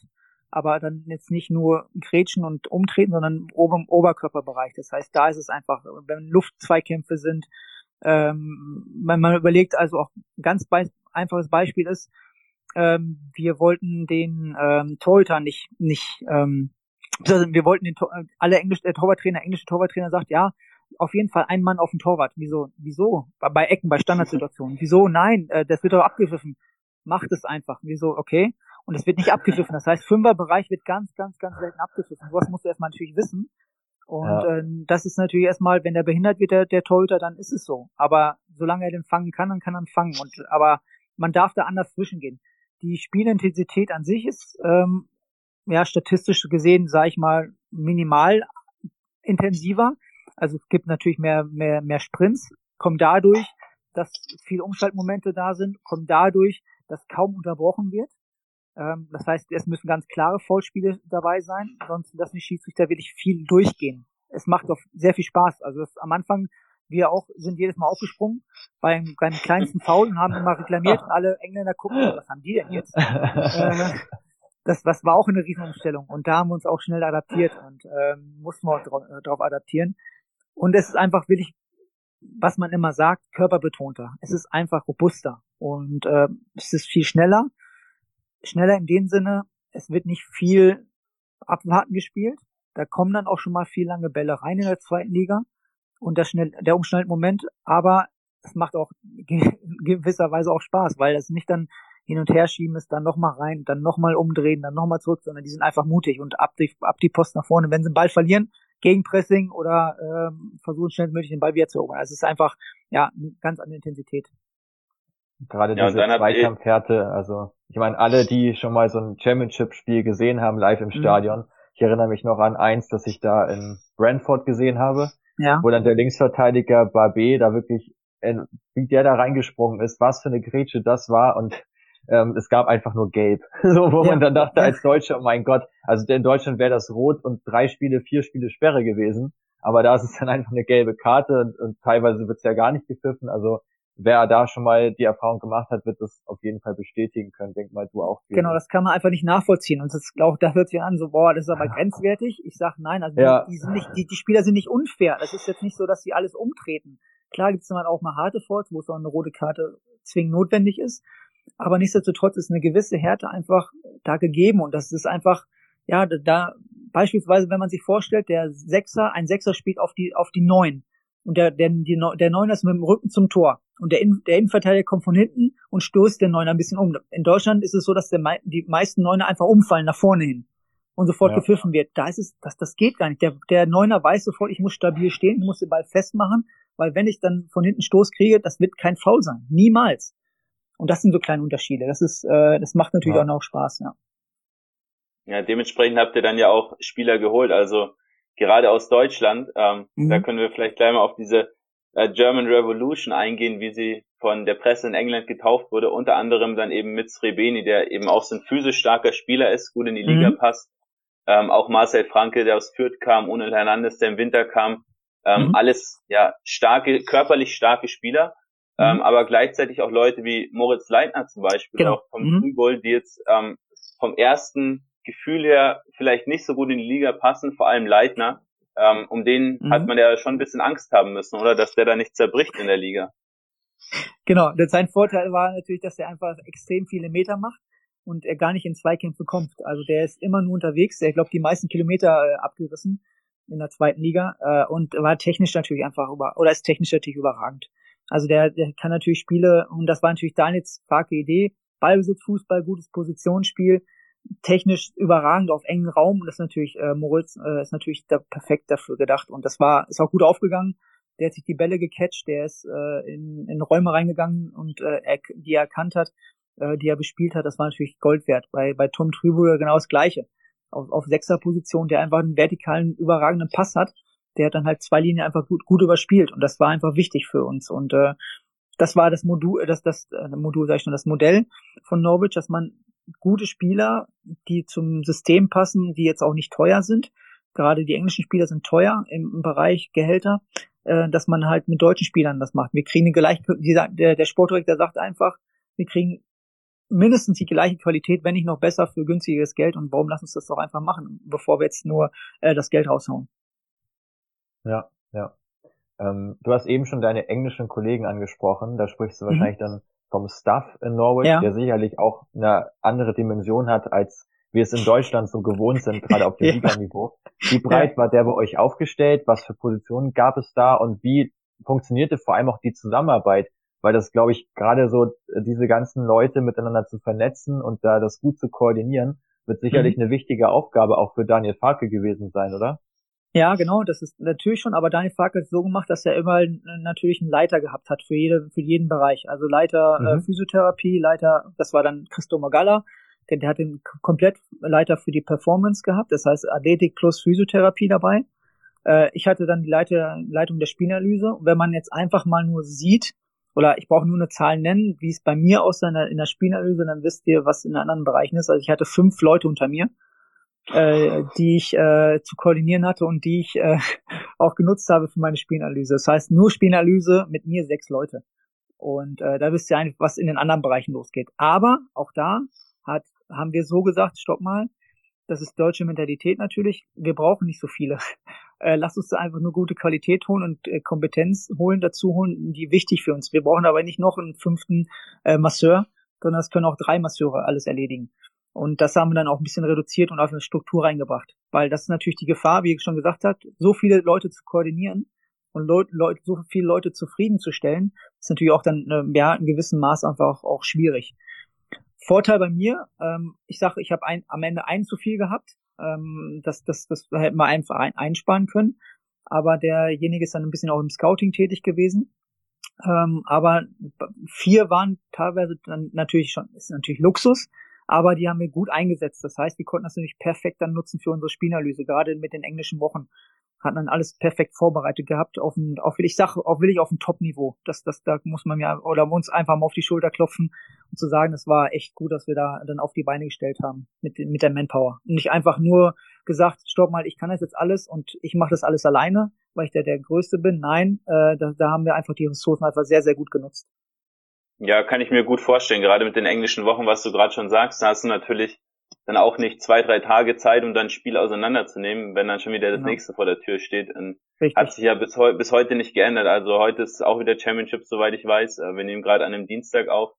aber dann jetzt nicht nur Grätschen und Umtreten, sondern oben im Oberkörperbereich. Das heißt, da ist es einfach, wenn Luftzweikämpfe sind, ähm, wenn man überlegt, also auch ganz be einfaches Beispiel ist, ähm, wir wollten den ähm, Torhüter nicht, nicht ähm, wir wollten den äh, alle Englisch, der Torwarttrainer, englische Torwarttrainer sagt, ja, auf jeden Fall ein Mann auf dem Torwart. Wieso? Wieso? Bei Ecken, bei Standardsituationen. <laughs> Wieso? Nein, äh, das wird doch abgepfiffen. Macht es einfach. Wieso? Okay. Und es wird nicht abgepfiffen. Das heißt, Fünferbereich wird ganz, ganz, ganz selten abgepfiffen. Sowas musst du erstmal natürlich wissen. Und ja. äh, das ist natürlich erstmal, wenn der behindert wird, der, der Torhüter, dann ist es so. Aber solange er den fangen kann, dann kann er ihn fangen. Und aber man darf da anders zwischengehen. Die Spielintensität an sich ist ähm, ja, statistisch gesehen, sage ich mal, minimal intensiver. Also es gibt natürlich mehr, mehr, mehr Sprints, kommt dadurch, dass viele Umschaltmomente da sind, kommt dadurch, dass kaum unterbrochen wird. Ähm, das heißt, es müssen ganz klare Vollspiele dabei sein, sonst lassen die Schiedsrichter wirklich viel durchgehen. Es macht doch sehr viel Spaß. Also das, am Anfang wir auch sind jedes Mal aufgesprungen beim, beim kleinsten Foul und haben immer reklamiert und alle Engländer gucken, was haben die denn jetzt? <laughs> äh, das, das war auch eine Riesenumstellung und da haben wir uns auch schnell adaptiert und ähm, mussten wir auch äh, drauf adaptieren. Und es ist einfach wirklich, was man immer sagt, körperbetonter. Es ist einfach robuster und äh, es ist viel schneller. Schneller in dem Sinne, es wird nicht viel abwarten gespielt. Da kommen dann auch schon mal viel lange Bälle rein in der zweiten Liga und das schnell, der Umschnellmoment, aber es macht auch <laughs> gewisserweise auch Spaß, weil das nicht dann hin und her schieben ist, dann nochmal rein, dann nochmal umdrehen, dann nochmal zurück, sondern die sind einfach mutig und ab die, ab die Post nach vorne. Wenn sie den Ball verlieren, Gegenpressing oder ähm, versuchen schnellstmöglich den Ball wieder zu erobern. Also es ist einfach ja eine ganz andere Intensität. Gerade ja, diese Zweikampfhärte, also ich meine, alle, die schon mal so ein Championship-Spiel gesehen haben, live im mhm. Stadion, ich erinnere mich noch an eins, das ich da in Brentford gesehen habe, ja. wo dann der Linksverteidiger Barbe da wirklich, wie der da reingesprungen ist, was für eine Grätsche das war und ähm, es gab einfach nur Gelb. <laughs> so, wo ja. man dann dachte als Deutscher, oh mein Gott, also in Deutschland wäre das rot und drei Spiele, vier Spiele Sperre gewesen. Aber da ist es dann einfach eine gelbe Karte und, und teilweise wird es ja gar nicht gepfiffen. Also wer da schon mal die Erfahrung gemacht hat, wird das auf jeden Fall bestätigen können. Denk mal du auch. Genau, das kann man einfach nicht nachvollziehen. Und das auch, da hört sich an, so, boah, das ist aber grenzwertig. Ich sag nein, also ja. die, die, sind nicht, die, die Spieler sind nicht unfair. Das ist jetzt nicht so, dass sie alles umtreten. Klar gibt es dann auch mal harte Fouls, wo es auch eine rote Karte zwingend notwendig ist. Aber nichtsdestotrotz ist eine gewisse Härte einfach da gegeben und das ist einfach, ja, da, beispielsweise, wenn man sich vorstellt, der Sechser, ein Sechser spielt auf die, auf die Neun und der, der, die, der Neuner ist mit dem Rücken zum Tor und der, In, der Innenverteidiger kommt von hinten und stoßt den Neuner ein bisschen um. In Deutschland ist es so, dass der, die meisten Neuner einfach umfallen nach vorne hin und sofort ja. gepfiffen wird. Da ist es, das, das geht gar nicht. Der, der Neuner weiß sofort, ich muss stabil stehen, ich muss den Ball festmachen, weil wenn ich dann von hinten Stoß kriege, das wird kein Foul sein. Niemals. Und das sind so kleine Unterschiede. Das ist, äh, das macht natürlich ja. auch noch Spaß, ja. Ja, dementsprechend habt ihr dann ja auch Spieler geholt. Also gerade aus Deutschland, ähm, mhm. da können wir vielleicht gleich mal auf diese äh, German Revolution eingehen, wie sie von der Presse in England getauft wurde, unter anderem dann eben mit Srebeni, der eben auch so ein physisch starker Spieler ist, gut in die Liga mhm. passt. Ähm, auch Marcel Franke, der aus Fürth kam, Unel Hernandez, der im Winter kam. Ähm, mhm. Alles ja starke, körperlich starke Spieler ähm, aber gleichzeitig auch Leute wie Moritz Leitner zum Beispiel, genau. auch vom mhm. Die jetzt ähm, vom ersten Gefühl her vielleicht nicht so gut in die Liga passen, vor allem Leitner. Ähm, um den mhm. hat man ja schon ein bisschen Angst haben müssen, oder? Dass der da nicht zerbricht in der Liga. Genau, sein Vorteil war natürlich, dass er einfach extrem viele Meter macht und er gar nicht in Zweikämpfe kommt. Also der ist immer nur unterwegs, er glaubt die meisten Kilometer äh, abgerissen in der zweiten Liga äh, und war technisch natürlich einfach über oder ist technisch natürlich überragend. Also der, der kann natürlich Spiele, und das war natürlich Daniels starke Idee, Ballbesitz, Fußball, gutes Positionsspiel, technisch überragend auf engen Raum und das ist natürlich, äh, Moritz äh, ist natürlich da perfekt dafür gedacht und das war, ist auch gut aufgegangen. Der hat sich die Bälle gecatcht, der ist äh, in, in Räume reingegangen und äh, er, die er erkannt hat, äh, die er bespielt hat, das war natürlich Gold wert. Bei, bei Tom Trübuger genau das Gleiche. Auf, auf sechster Position, der einfach einen vertikalen, überragenden Pass hat der hat dann halt zwei Linien einfach gut, gut überspielt und das war einfach wichtig für uns und äh, das war das Modul, das das äh, Modul sag ich schon, das Modell von Norwich, dass man gute Spieler, die zum System passen, die jetzt auch nicht teuer sind, gerade die englischen Spieler sind teuer im, im Bereich Gehälter, äh, dass man halt mit deutschen Spielern das macht. Wir kriegen eine gleiche, der, der Sportdirektor sagt einfach, wir kriegen mindestens die gleiche Qualität, wenn nicht noch besser für günstiges Geld und warum lass uns das doch einfach machen, bevor wir jetzt nur äh, das Geld raushauen. Ja, ja. Ähm, du hast eben schon deine englischen Kollegen angesprochen. Da sprichst du mhm. wahrscheinlich dann vom Staff in Norwich, ja. der sicherlich auch eine andere Dimension hat, als wir es in Deutschland so gewohnt sind, gerade auf <laughs> dem ja. Liganiveau. Wie breit war der bei euch aufgestellt? Was für Positionen gab es da? Und wie funktionierte vor allem auch die Zusammenarbeit? Weil das, glaube ich, gerade so diese ganzen Leute miteinander zu vernetzen und da das gut zu koordinieren, wird sicherlich mhm. eine wichtige Aufgabe auch für Daniel Farke gewesen sein, oder? Ja, genau, das ist natürlich schon, aber Daniel Fark hat es so gemacht, dass er immer natürlich einen Leiter gehabt hat für jede, für jeden Bereich. Also Leiter äh, mhm. äh, Physiotherapie, Leiter, das war dann Christo Magalla, der, der hat den komplett Leiter für die Performance gehabt, das heißt Athletik plus Physiotherapie dabei. Äh, ich hatte dann die Leiter, Leitung der Spielanalyse. Und wenn man jetzt einfach mal nur sieht, oder ich brauche nur eine Zahl nennen, wie es bei mir aussah in der, in der Spielanalyse, dann wisst ihr, was in anderen Bereichen ist. Also ich hatte fünf Leute unter mir äh, die ich äh, zu koordinieren hatte und die ich äh, <laughs> auch genutzt habe für meine Spielanalyse. Das heißt, nur Spielanalyse mit mir sechs Leute. Und äh, da wisst ihr eigentlich, was in den anderen Bereichen losgeht. Aber auch da hat, haben wir so gesagt, stopp mal, das ist deutsche Mentalität natürlich, wir brauchen nicht so viele. <laughs> Äh, lass uns da einfach nur gute Qualität holen und äh, Kompetenz holen, dazu holen, die wichtig für uns. Wir brauchen aber nicht noch einen fünften äh, Masseur, sondern es können auch drei Masseure alles erledigen. Und das haben wir dann auch ein bisschen reduziert und auf eine Struktur reingebracht. Weil das ist natürlich die Gefahr, wie ich schon gesagt hat, so viele Leute zu koordinieren und Leute, Leute, so viele Leute zufriedenzustellen, ist natürlich auch dann äh, ja in gewissem Maß einfach auch, auch schwierig. Vorteil bei mir, ähm, ich sage, ich habe am Ende ein zu viel gehabt. Ähm, das, das, das hätten wir einfach ein, einsparen können. Aber derjenige ist dann ein bisschen auch im Scouting tätig gewesen. Ähm, aber vier waren teilweise dann natürlich schon, ist natürlich Luxus, aber die haben wir gut eingesetzt. Das heißt, wir konnten das natürlich perfekt dann nutzen für unsere Spielanalyse, gerade mit den englischen Wochen. Hatten dann alles perfekt vorbereitet gehabt, auf ein, auf, ich sag, auch will ich auf ein Top-Niveau. Das, das, da muss man ja, oder uns einfach mal auf die Schulter klopfen und zu sagen, es war echt gut, dass wir da dann auf die Beine gestellt haben mit, mit der Manpower. Und nicht einfach nur gesagt, stopp mal, ich kann das jetzt alles und ich mache das alles alleine, weil ich der, der Größte bin. Nein, äh, da, da haben wir einfach die Ressourcen einfach sehr, sehr gut genutzt. Ja, kann ich mir gut vorstellen. Gerade mit den englischen Wochen, was du gerade schon sagst, da hast du natürlich dann auch nicht zwei, drei Tage Zeit, um dann ein Spiel auseinanderzunehmen, wenn dann schon wieder das genau. nächste vor der Tür steht. Und hat sich ja bis, heu bis heute nicht geändert. Also heute ist auch wieder Championship, soweit ich weiß. Äh, wir nehmen gerade an einem Dienstag auf.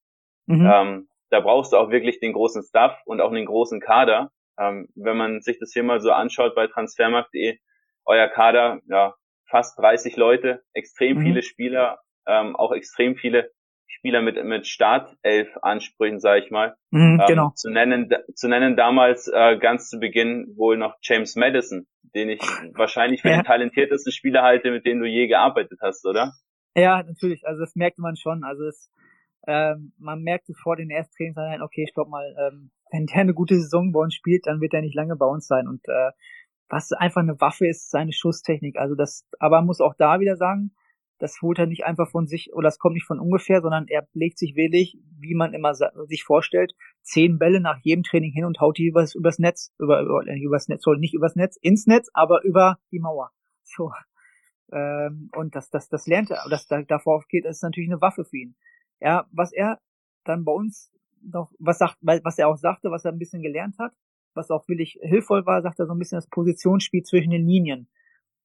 Mhm. Ähm, da brauchst du auch wirklich den großen Staff und auch den großen Kader. Ähm, wenn man sich das hier mal so anschaut bei transfermarkt.de, euer Kader, ja, fast 30 Leute, extrem mhm. viele Spieler, ähm, auch extrem viele Spieler mit mit Startelf-Ansprüchen, sage ich mal. Mhm, ähm, genau. Zu nennen, zu nennen damals äh, ganz zu Beginn wohl noch James Madison, den ich wahrscheinlich für ja. den talentiertesten Spieler halte, mit dem du je gearbeitet hast, oder? Ja, natürlich. Also das merkte man schon. Also es, ähm, man merkte vor den ersten Trainingseinheiten, okay, stopp mal, ähm, wenn der eine gute Saison bei uns spielt, dann wird er nicht lange bei uns sein. Und äh, was einfach eine Waffe ist, seine Schusstechnik. Also das, aber man muss auch da wieder sagen, das holt er nicht einfach von sich oder das kommt nicht von ungefähr, sondern er legt sich willig, wie man immer sich vorstellt, zehn Bälle nach jedem Training hin und haut die übers, übers Netz, über, über, übers Netz, soll nicht übers Netz, ins Netz, aber über die Mauer. <laughs> So. Ähm, und das, das, das lernt er, das da, davor geht, ist natürlich eine Waffe für ihn. Ja, was er dann bei uns noch, was sagt, was er auch sagte, was er ein bisschen gelernt hat, was auch wirklich hilfvoll war, sagt er so ein bisschen das Positionsspiel zwischen den Linien.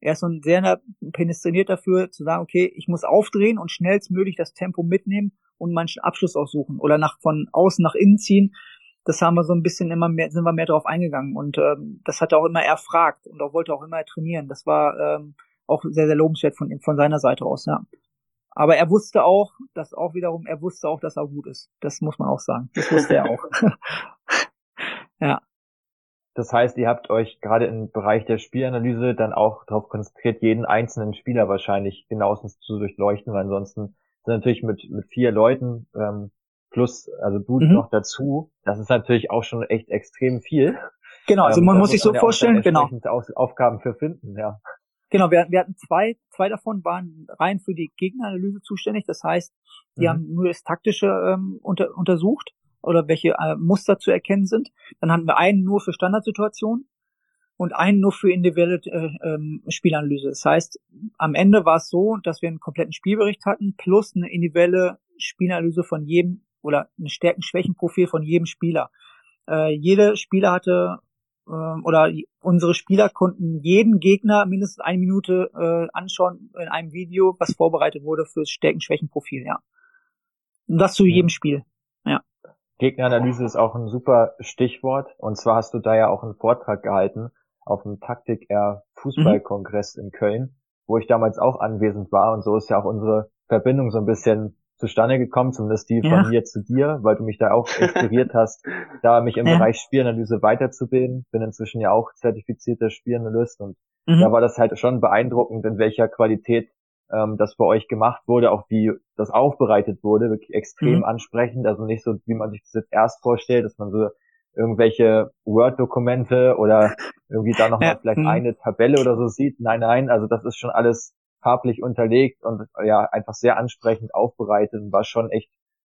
Er ist so ein sehr prädestiniert dafür, zu sagen, okay, ich muss aufdrehen und schnellstmöglich das Tempo mitnehmen und meinen Abschluss aussuchen oder nach von außen nach innen ziehen. Das haben wir so ein bisschen immer mehr, sind wir mehr darauf eingegangen und ähm, das hat er auch immer erfragt und auch wollte auch immer trainieren. Das war ähm, auch sehr, sehr lobenswert von, von seiner Seite aus, ja. Aber er wusste auch, dass auch wiederum, er wusste auch, dass er gut ist. Das muss man auch sagen. Das wusste er auch. <laughs> <laughs> ja. Das heißt, ihr habt euch gerade im Bereich der Spielanalyse dann auch darauf konzentriert, jeden einzelnen Spieler wahrscheinlich genauestens zu durchleuchten, weil ansonsten sind natürlich mit, mit vier Leuten ähm, plus, also du mhm. noch dazu, das ist natürlich auch schon echt extrem viel. Genau, also ähm, man muss sich so man vorstellen, genau. Aufgaben für finden, ja. Genau, wir, wir hatten zwei, zwei davon waren rein für die Gegneranalyse zuständig. Das heißt, die mhm. haben nur das Taktische ähm, unter, untersucht oder welche äh, Muster zu erkennen sind. Dann hatten wir einen nur für Standardsituationen und einen nur für individuelle äh, ähm, Spielanalyse. Das heißt, am Ende war es so, dass wir einen kompletten Spielbericht hatten plus eine individuelle Spielanalyse von jedem oder ein Stärken-Schwächen-Profil von jedem Spieler. Äh, jeder Spieler hatte äh, oder unsere Spieler konnten jeden Gegner mindestens eine Minute äh, anschauen in einem Video, was vorbereitet wurde fürs Stärken-Schwächen-Profil, ja. Und das zu jedem Spiel. Gegneranalyse ist auch ein super Stichwort. Und zwar hast du da ja auch einen Vortrag gehalten auf dem Taktik R Fußballkongress mhm. in Köln, wo ich damals auch anwesend war. Und so ist ja auch unsere Verbindung so ein bisschen zustande gekommen, zumindest die ja. von mir zu dir, weil du mich da auch inspiriert <laughs> hast, da mich im ja. Bereich Spielanalyse weiterzubilden. Bin inzwischen ja auch zertifizierter Spielanalyst und mhm. da war das halt schon beeindruckend, in welcher Qualität ähm, das bei euch gemacht wurde, auch wie das aufbereitet wurde, wirklich extrem mhm. ansprechend. Also nicht so, wie man sich das jetzt erst vorstellt, dass man so irgendwelche Word-Dokumente oder <laughs> irgendwie da noch ja. vielleicht mhm. eine Tabelle oder so sieht. Nein, nein, also das ist schon alles farblich unterlegt und ja, einfach sehr ansprechend aufbereitet und war schon echt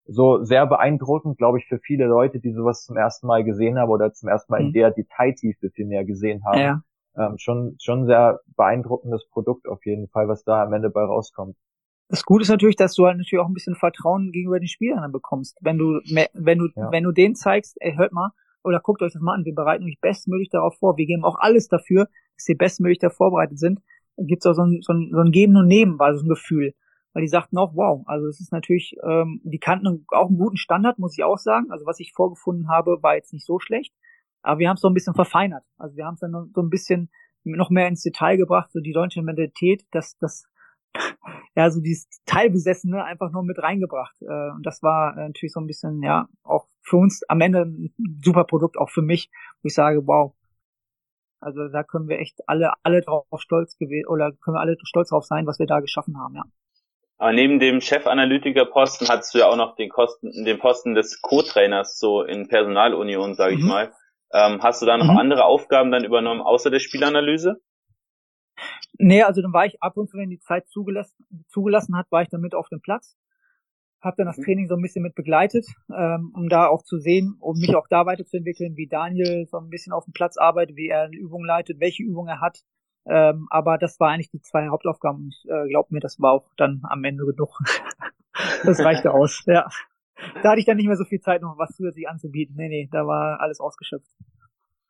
so sehr beeindruckend, glaube ich, für viele Leute, die sowas zum ersten Mal gesehen haben oder zum ersten Mal mhm. in der Detailtiefe viel mehr gesehen haben. Ja ähm, schon, schon sehr beeindruckendes Produkt auf jeden Fall, was da am Ende bei rauskommt. Das Gute ist natürlich, dass du halt natürlich auch ein bisschen Vertrauen gegenüber den Spielern dann bekommst. Wenn du, wenn du, ja. wenn du denen zeigst, ey, hört mal, oder guckt euch das mal an, wir bereiten euch bestmöglich darauf vor, wir geben auch alles dafür, dass ihr bestmöglich da vorbereitet sind, dann gibt's auch so ein, so ein, so ein Geben und Nehmen, war so ein Gefühl. weil die sagten auch, wow, also es ist natürlich, ähm, die kannten auch einen guten Standard, muss ich auch sagen. Also was ich vorgefunden habe, war jetzt nicht so schlecht. Aber wir haben es so ein bisschen verfeinert. Also wir haben es dann so ein bisschen noch mehr ins Detail gebracht, so die deutsche Mentalität, dass das <laughs> ja so dieses Teilbesessene einfach nur mit reingebracht. Äh, und das war natürlich so ein bisschen, ja, auch für uns am Ende ein super Produkt, auch für mich, wo ich sage, wow, also da können wir echt alle, alle drauf stolz gewesen oder können wir alle stolz drauf sein, was wir da geschaffen haben, ja. Aber neben dem Chefanalytiker-Posten hattest du ja auch noch den Kosten, den Posten des Co-Trainers so in Personalunion, sage ich mhm. mal. Ähm, hast du da noch mhm. andere Aufgaben dann übernommen, außer der Spielanalyse? Nee, also dann war ich ab und zu, wenn die Zeit zugelassen, zugelassen hat, war ich dann mit auf dem Platz. Hab dann das mhm. Training so ein bisschen mit begleitet, ähm, um da auch zu sehen, um mich auch da weiterzuentwickeln, wie Daniel so ein bisschen auf dem Platz arbeitet, wie er eine Übung leitet, welche Übung er hat. Ähm, aber das war eigentlich die zwei Hauptaufgaben. Ich äh, glaub mir, das war auch dann am Ende genug. <laughs> das reichte aus, ja. Da hatte ich dann nicht mehr so viel Zeit, noch was zusätzlich anzubieten. Nee, nee, da war alles ausgeschöpft.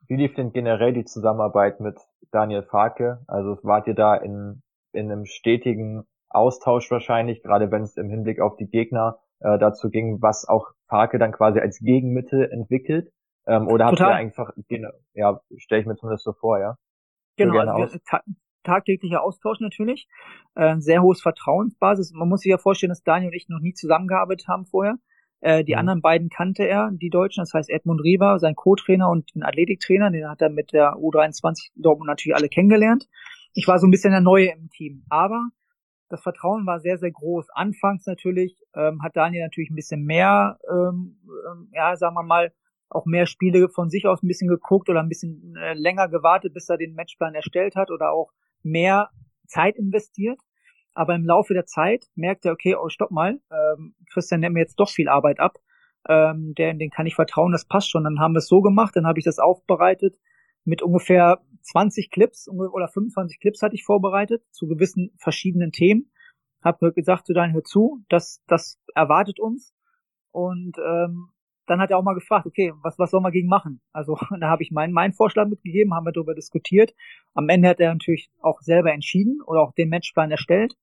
Wie lief denn generell die Zusammenarbeit mit Daniel Farke? Also wart ihr da in, in einem stetigen Austausch wahrscheinlich, gerade wenn es im Hinblick auf die Gegner äh, dazu ging, was auch Farke dann quasi als Gegenmittel entwickelt? Ähm, oder habt ihr einfach, ja, stelle ich mir zumindest so vor, ja? Genau, also ta tagtäglicher Austausch natürlich, äh, sehr hohes Vertrauensbasis. Man muss sich ja vorstellen, dass Daniel und ich noch nie zusammengearbeitet haben vorher. Äh, die mhm. anderen beiden kannte er, die Deutschen, das heißt Edmund Rieber, sein Co-Trainer und den Athletiktrainer, den hat er mit der U23 Dortmund natürlich alle kennengelernt. Ich war so ein bisschen der Neue im Team, aber das Vertrauen war sehr, sehr groß. Anfangs natürlich ähm, hat Daniel natürlich ein bisschen mehr, ähm, ähm, ja, sagen wir mal, auch mehr Spiele von sich aus ein bisschen geguckt oder ein bisschen äh, länger gewartet, bis er den Matchplan erstellt hat oder auch mehr Zeit investiert. Aber im Laufe der Zeit merkt er, okay, oh, stopp mal, ähm, Christian nimmt mir jetzt doch viel Arbeit ab. Ähm, den, den kann ich vertrauen, das passt schon. Dann haben wir es so gemacht, dann habe ich das aufbereitet mit ungefähr 20 Clips oder 25 Clips hatte ich vorbereitet zu gewissen verschiedenen Themen. Hab gesagt, zu deinen hör zu, das, das erwartet uns. Und ähm, dann hat er auch mal gefragt, okay, was, was soll man gegen machen? Also <laughs> da habe ich meinen, meinen Vorschlag mitgegeben, haben wir darüber diskutiert. Am Ende hat er natürlich auch selber entschieden oder auch den Matchplan erstellt.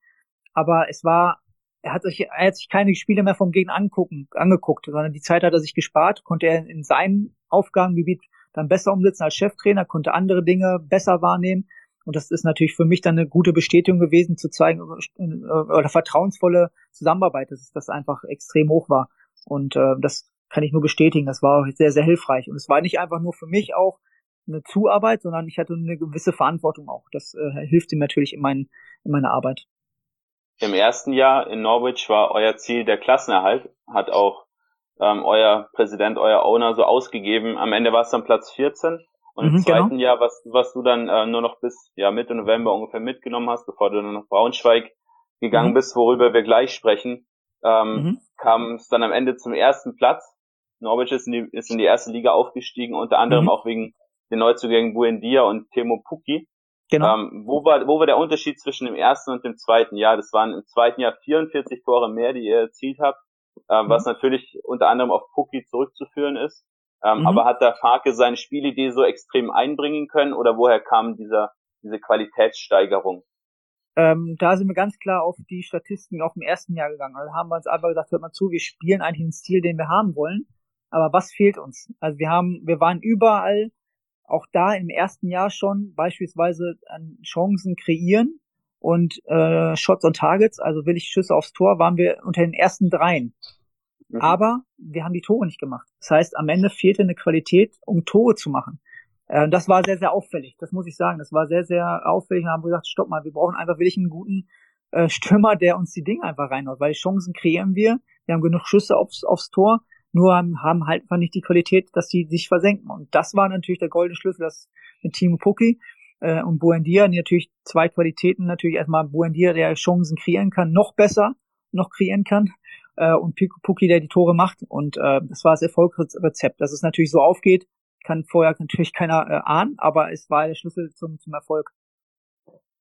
Aber es war, er hat sich, er hat sich keine Spiele mehr vom Gegner angucken, angeguckt, sondern die Zeit hat er sich gespart, konnte er in seinem Aufgabengebiet dann besser umsetzen als Cheftrainer, konnte andere Dinge besser wahrnehmen. Und das ist natürlich für mich dann eine gute Bestätigung gewesen, zu zeigen, äh, oder vertrauensvolle Zusammenarbeit, dass das einfach extrem hoch war. Und äh, das kann ich nur bestätigen. Das war sehr, sehr hilfreich. Und es war nicht einfach nur für mich auch eine Zuarbeit, sondern ich hatte eine gewisse Verantwortung auch. Das äh, hilft ihm natürlich in, mein, in meiner Arbeit. Im ersten Jahr in Norwich war euer Ziel der Klassenerhalt, hat auch ähm, euer Präsident, euer Owner so ausgegeben. Am Ende war es dann Platz 14. Und mhm, im zweiten genau. Jahr, was, was du dann äh, nur noch bis ja, Mitte November ungefähr mitgenommen hast, bevor du dann nach Braunschweig gegangen mhm. bist, worüber wir gleich sprechen, ähm, mhm. kam es dann am Ende zum ersten Platz Norwich ist in die, ist in die erste Liga aufgestiegen, unter anderem mhm. auch wegen den Neuzugängen Buendia und Temo Puki. Genau. Ähm, wo, war, wo war der Unterschied zwischen dem ersten und dem zweiten Jahr? Das waren im zweiten Jahr 44 Tore mehr, die ihr erzielt habt, ähm, mhm. was natürlich unter anderem auf Puki zurückzuführen ist. Ähm, mhm. Aber hat der Farke seine Spielidee so extrem einbringen können oder woher kam dieser, diese Qualitätssteigerung? Ähm, da sind wir ganz klar auf die Statistiken auch im ersten Jahr gegangen. Also haben wir uns einfach gesagt, hört mal zu, wir spielen eigentlich den Stil, den wir haben wollen. Aber was fehlt uns? Also wir haben, wir waren überall, auch da im ersten Jahr schon beispielsweise an Chancen kreieren und äh, Shots on Targets, also will ich Schüsse aufs Tor, waren wir unter den ersten dreien. Mhm. Aber wir haben die Tore nicht gemacht. Das heißt, am Ende fehlte eine Qualität, um Tore zu machen. Äh, das war sehr, sehr auffällig. Das muss ich sagen. Das war sehr, sehr auffällig. Und haben gesagt, stopp mal, wir brauchen einfach wirklich einen guten äh, Stürmer, der uns die Dinge einfach reinhaut, weil Chancen kreieren wir. Wir haben genug Schüsse aufs, aufs Tor nur haben, halt einfach nicht die Qualität, dass die sich versenken. Und das war natürlich der goldene Schlüssel, das mit Timo Pucki äh, und Buendia, die natürlich zwei Qualitäten, natürlich erstmal Buendia, der Chancen kreieren kann, noch besser noch kreieren kann äh, und Pucki, der die Tore macht. Und äh, das war das Erfolgsrezept. Dass es natürlich so aufgeht, kann vorher natürlich keiner äh, ahnen, aber es war der Schlüssel zum, zum Erfolg.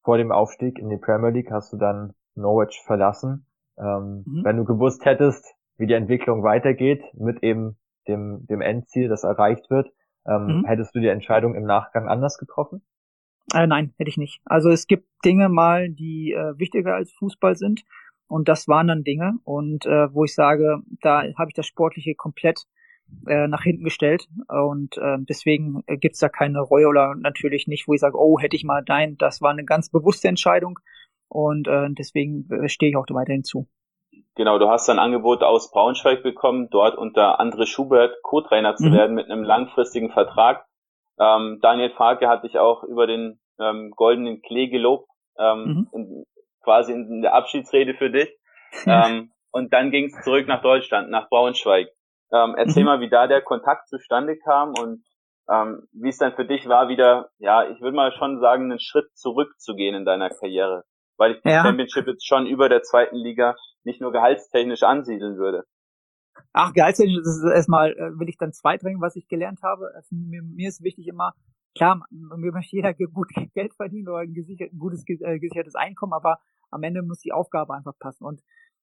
Vor dem Aufstieg in die Premier League hast du dann Norwich verlassen. Ähm, mhm. Wenn du gewusst hättest, wie die Entwicklung weitergeht mit eben dem, dem Endziel, das erreicht wird. Ähm, mhm. Hättest du die Entscheidung im Nachgang anders getroffen? Äh, nein, hätte ich nicht. Also es gibt Dinge mal, die äh, wichtiger als Fußball sind. Und das waren dann Dinge und äh, wo ich sage, da habe ich das Sportliche komplett äh, nach hinten gestellt und äh, deswegen gibt's da keine Reue oder natürlich nicht, wo ich sage, oh, hätte ich mal nein, das war eine ganz bewusste Entscheidung und äh, deswegen äh, stehe ich auch weiterhin zu. Genau, du hast ein Angebot aus Braunschweig bekommen, dort unter André Schubert Co-Trainer zu mhm. werden mit einem langfristigen Vertrag. Ähm, Daniel Farke hat dich auch über den ähm, goldenen Klee gelobt, ähm, mhm. in, quasi in der Abschiedsrede für dich. <laughs> ähm, und dann ging es zurück nach Deutschland, nach Braunschweig. Ähm, erzähl mhm. mal, wie da der Kontakt zustande kam und ähm, wie es dann für dich war, wieder, ja, ich würde mal schon sagen, einen Schritt zurückzugehen in deiner Karriere, weil ich die ja. Championship jetzt schon über der zweiten Liga nicht nur gehaltstechnisch ansiedeln würde. Ach, gehaltstechnisch das ist erstmal, äh, will ich dann zweiträngen, was ich gelernt habe. Also mir, mir ist wichtig immer, klar, mir möchte jeder gut <laughs> Geld verdienen oder ein, gesichert, gutes äh, gesichertes Einkommen, aber am Ende muss die Aufgabe einfach passen. Und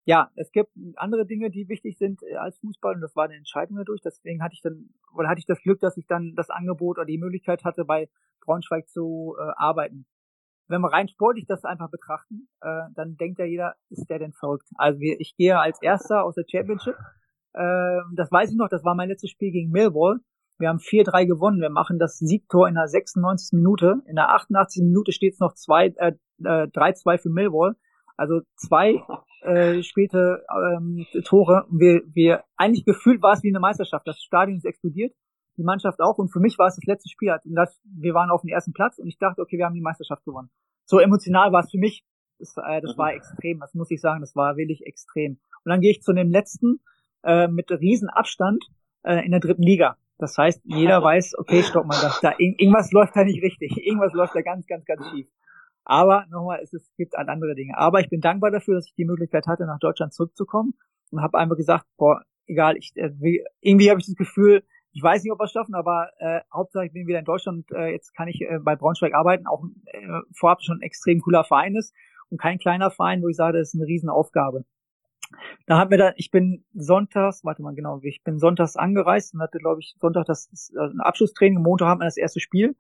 ja, es gibt andere Dinge, die wichtig sind als Fußball und das war eine Entscheidung dadurch. Deswegen hatte ich dann, oder hatte ich das Glück, dass ich dann das Angebot oder die Möglichkeit hatte, bei Braunschweig zu äh, arbeiten. Wenn wir rein sportlich das einfach betrachten, äh, dann denkt ja jeder, ist der denn verrückt? Also wir, ich gehe als Erster aus der Championship. Äh, das weiß ich noch, das war mein letztes Spiel gegen Millwall. Wir haben 4-3 gewonnen. Wir machen das Siegtor in der 96. Minute. In der 88. Minute steht es noch 2, äh, 3-2 für Millwall. Also zwei äh, späte ähm, Tore. Wir, wir eigentlich gefühlt war es wie eine Meisterschaft. Das Stadion ist explodiert, die Mannschaft auch. Und für mich war es das letzte Spiel. Und das, wir waren auf dem ersten Platz und ich dachte, okay, wir haben die Meisterschaft gewonnen. So emotional war es für mich. Das, äh, das war extrem. Das muss ich sagen. Das war wirklich extrem. Und dann gehe ich zu dem letzten äh, mit riesen Abstand äh, in der dritten Liga. Das heißt, jeder <laughs> weiß, okay, stopp mal, da, da irgendwas läuft da nicht richtig. Irgendwas läuft da ganz, ganz, ganz schief. Aber nochmal, es, es gibt halt andere Dinge. Aber ich bin dankbar dafür, dass ich die Möglichkeit hatte, nach Deutschland zurückzukommen und habe einfach gesagt, boah, egal, ich äh, irgendwie habe ich das Gefühl, ich weiß nicht, ob wir es schaffen, aber äh, Hauptsache ich bin wieder in Deutschland. Äh, jetzt kann ich äh, bei Braunschweig arbeiten, auch äh, vorab schon ein extrem cooler Verein ist und kein kleiner Verein, wo ich sage, das ist eine Riesenaufgabe. Da hat mir dann, ich bin sonntags, warte mal genau, ich bin sonntags angereist und hatte, glaube ich, Sonntag das, das äh, ein Abschlusstraining, Montag haben wir das erste Spiel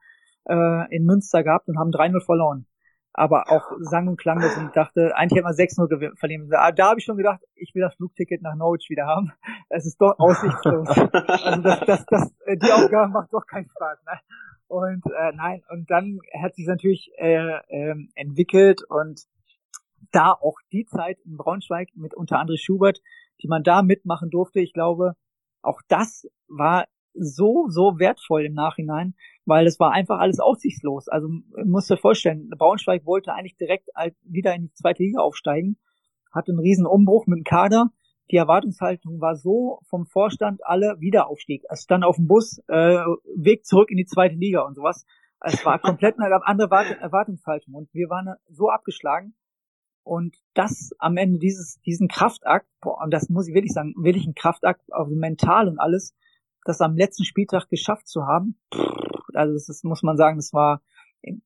äh, in Münster gehabt und haben 3-0 verloren aber auch sang und klang das und dachte, eigentlich hätte man 6-0 verlieren müssen. Aber da habe ich schon gedacht, ich will das Flugticket nach Norwich wieder haben. <laughs> Es ist doch aussichtslos. <laughs> also das, das, das, äh, die Aufgabe macht doch keinen Spaß. Ne? Und äh, nein, und dann hat sich natürlich äh, äh, entwickelt und da auch die Zeit in Braunschweig mit unter anderem Schubert, die man da mitmachen durfte, ich glaube, auch das war so, so wertvoll im Nachhinein, weil es war einfach alles aussichtslos. Also musst dir vorstellen, Braunschweig wollte eigentlich direkt wieder in die zweite Liga aufsteigen, hatte einen riesen Umbruch mit dem Kader. Die Erwartungshaltung war so vom Vorstand alle Wiederaufstieg. Es stand auf dem Bus, äh, Weg zurück in die zweite Liga und sowas. Es war <laughs> komplett eine andere Erwartungshaltung und wir waren so abgeschlagen. Und das am Ende dieses, diesen Kraftakt, boah, und das muss ich wirklich sagen, wirklich ein Kraftakt, also mental und alles, das am letzten Spieltag geschafft zu haben, also das ist, muss man sagen, das war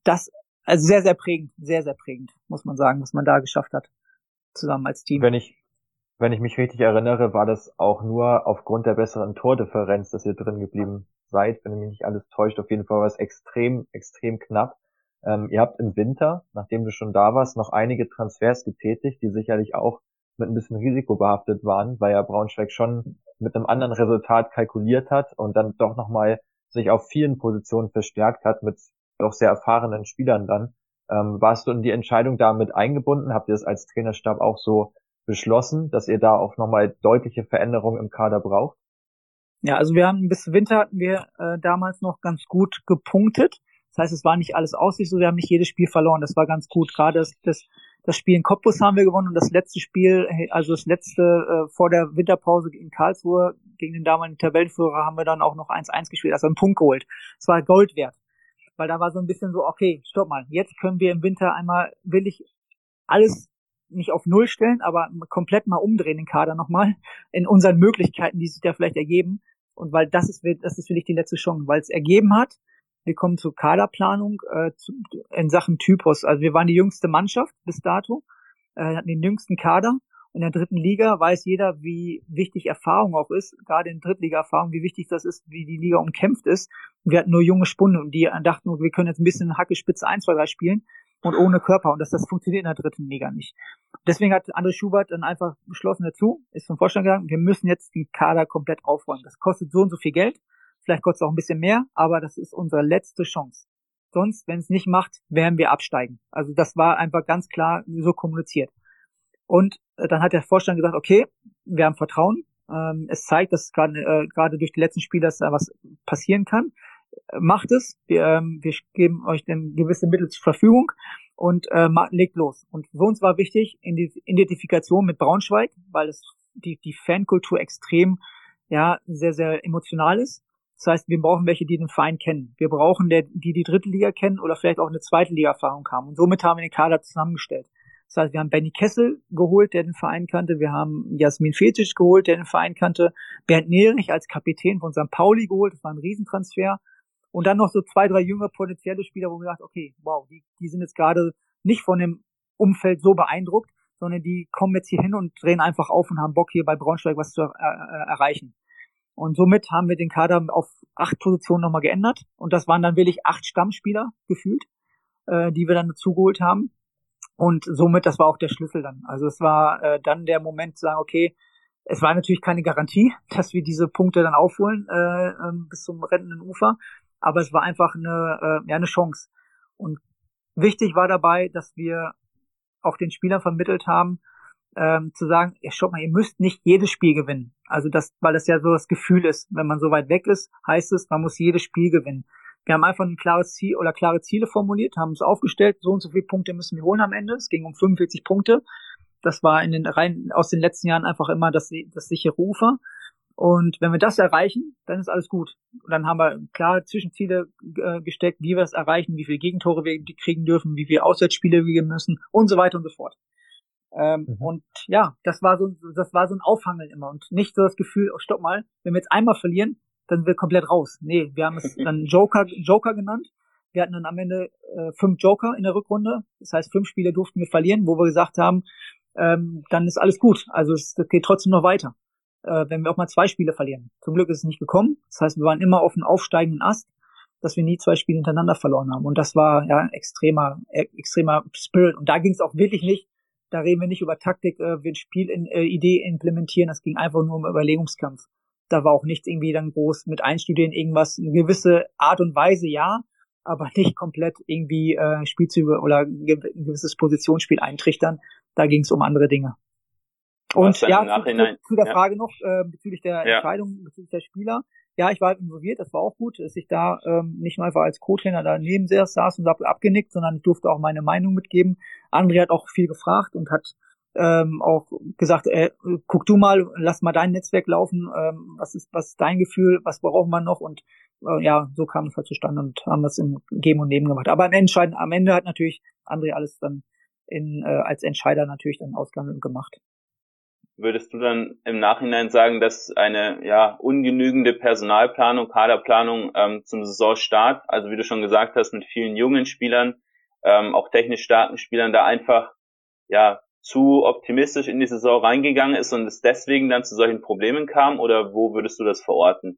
das, also sehr, sehr prägend, sehr, sehr prägend, muss man sagen, was man da geschafft hat, zusammen als Team. Wenn ich, wenn ich mich richtig erinnere, war das auch nur aufgrund der besseren Tordifferenz, dass ihr drin geblieben seid, wenn mich nicht alles täuscht. Auf jeden Fall war es extrem, extrem knapp. Ähm, ihr habt im Winter, nachdem du schon da warst, noch einige Transfers getätigt, die sicherlich auch mit ein bisschen Risiko behaftet waren, weil ja Braunschweig schon mit einem anderen Resultat kalkuliert hat und dann doch nochmal sich auf vielen Positionen verstärkt hat mit doch sehr erfahrenen Spielern dann. Ähm, warst du in die Entscheidung damit eingebunden? Habt ihr es als Trainerstab auch so beschlossen, dass ihr da auch nochmal deutliche Veränderungen im Kader braucht? Ja, also wir haben bis Winter hatten wir äh, damals noch ganz gut gepunktet. Das heißt, es war nicht alles aussicht, so wir haben nicht jedes Spiel verloren. Das war ganz gut. Gerade das, das das Spiel in Cottbus haben wir gewonnen und das letzte Spiel, also das letzte äh, vor der Winterpause in Karlsruhe gegen den damaligen Tabellenführer haben wir dann auch noch 1-1 gespielt, also einen Punkt geholt. Es war Gold wert. Weil da war so ein bisschen so, okay, stopp mal, jetzt können wir im Winter einmal, will ich alles nicht auf Null stellen, aber komplett mal umdrehen den Kader nochmal in unseren Möglichkeiten, die sich da vielleicht ergeben. Und weil das ist, das ist wirklich die letzte Chance, weil es ergeben hat, wir kommen zur Kaderplanung äh, zu, in Sachen Typus. Also wir waren die jüngste Mannschaft bis dato, äh, hatten den jüngsten Kader. In der dritten Liga weiß jeder, wie wichtig Erfahrung auch ist, gerade in Drittliga-Erfahrung, wie wichtig das ist, wie die Liga umkämpft ist. wir hatten nur junge Spunde und die dachten, wir können jetzt ein bisschen Hacke Spitze 1, 2, 3 spielen. und ohne Körper. Und das, das funktioniert in der dritten Liga nicht. Deswegen hat André Schubert dann einfach beschlossen dazu, ist zum Vorstand gegangen, wir müssen jetzt den Kader komplett aufräumen. Das kostet so und so viel Geld. Vielleicht kostet auch ein bisschen mehr, aber das ist unsere letzte Chance. Sonst, wenn es nicht macht, werden wir absteigen. Also das war einfach ganz klar so kommuniziert. Und äh, dann hat der Vorstand gesagt, okay, wir haben Vertrauen. Ähm, es zeigt, dass gerade äh, durch die letzten Spiele, dass da was passieren kann. Macht es. Wir, ähm, wir geben euch dann gewisse Mittel zur Verfügung und äh, legt los. Und für uns war wichtig in die Identifikation mit Braunschweig, weil es die, die Fankultur extrem ja sehr sehr emotional ist. Das heißt, wir brauchen welche, die den Verein kennen. Wir brauchen der, die die dritte Liga kennen oder vielleicht auch eine zweite Liga-Erfahrung haben. Und somit haben wir den Kader zusammengestellt. Das heißt, wir haben Benny Kessel geholt, der den Verein kannte. Wir haben Jasmin Fetic geholt, der den Verein kannte. Bernd Nerich als Kapitän von St. Pauli geholt. Das war ein Riesentransfer. Und dann noch so zwei, drei jüngere potenzielle Spieler, wo wir gesagt, okay, wow, die, die sind jetzt gerade nicht von dem Umfeld so beeindruckt, sondern die kommen jetzt hier hin und drehen einfach auf und haben Bock hier bei Braunschweig was zu äh, äh erreichen. Und somit haben wir den Kader auf acht Positionen nochmal geändert. Und das waren dann wirklich acht Stammspieler gefühlt, äh, die wir dann dazugeholt haben. Und somit, das war auch der Schlüssel dann. Also es war äh, dann der Moment zu sagen, okay, es war natürlich keine Garantie, <laughs> dass wir diese Punkte dann aufholen äh, äh, bis zum rettenden Ufer, aber es war einfach eine, äh, ja, eine Chance. Und wichtig war dabei, dass wir auch den Spielern vermittelt haben, ähm, zu sagen, ja, schaut mal, ihr müsst nicht jedes Spiel gewinnen. Also das, weil das ja so das Gefühl ist, wenn man so weit weg ist, heißt es, man muss jedes Spiel gewinnen. Wir haben einfach ein klares Ziel oder klare Ziele formuliert, haben es aufgestellt, so und so viele Punkte müssen wir holen am Ende. Es ging um 45 Punkte. Das war in den Reihen aus den letzten Jahren einfach immer das, das sichere Ufer. Und wenn wir das erreichen, dann ist alles gut. Und dann haben wir klare Zwischenziele äh, gesteckt, wie wir das erreichen, wie viele Gegentore wir kriegen dürfen, wie viele Auswärtsspiele wir geben müssen und so weiter und so fort. Ähm, mhm. Und ja, das war so, das war so ein Aufhangeln immer und nicht so das Gefühl, oh, stopp mal, wenn wir jetzt einmal verlieren, dann sind wir komplett raus. Nee, wir haben es <laughs> dann Joker, Joker genannt. Wir hatten dann am Ende äh, fünf Joker in der Rückrunde. Das heißt, fünf Spiele durften wir verlieren, wo wir gesagt haben, ähm, dann ist alles gut. Also es geht trotzdem noch weiter, äh, wenn wir auch mal zwei Spiele verlieren. Zum Glück ist es nicht gekommen. Das heißt, wir waren immer auf einem aufsteigenden Ast, dass wir nie zwei Spiele hintereinander verloren haben. Und das war ja ein extremer, äh, extremer Spirit. Und da ging es auch wirklich nicht. Da reden wir nicht über Taktik, äh, wir Spielidee äh, implementieren. Das ging einfach nur um Überlegungskampf. Da war auch nichts irgendwie dann groß mit einstudieren, irgendwas, eine gewisse Art und Weise, ja, aber <laughs> nicht komplett irgendwie äh, Spielzüge oder ein gewisses Positionsspiel eintrichtern. Da ging es um andere Dinge. Und ja, zu, zu, zu, der ja. Frage noch äh, bezüglich der ja. Entscheidung, bezüglich der Spieler. Ja, ich war involviert, das war auch gut, dass ich da ähm, nicht einfach als Co-Trainer daneben saß und abgenickt, sondern ich durfte auch meine Meinung mitgeben. André hat auch viel gefragt und hat ähm, auch gesagt, äh, guck du mal, lass mal dein Netzwerk laufen, ähm, was ist, was ist dein Gefühl, was braucht man noch und äh, ja, so kam es halt zustande und haben das im Geben und Nehmen gemacht. Aber am Ende, am Ende hat natürlich André alles dann in, äh, als Entscheider natürlich dann ausgehandelt und gemacht. Würdest du dann im Nachhinein sagen, dass eine ja ungenügende Personalplanung, Kaderplanung ähm, zum Saisonstart, also wie du schon gesagt hast, mit vielen jungen Spielern, ähm, auch technisch starken Spielern, da einfach ja zu optimistisch in die Saison reingegangen ist und es deswegen dann zu solchen Problemen kam oder wo würdest du das verorten?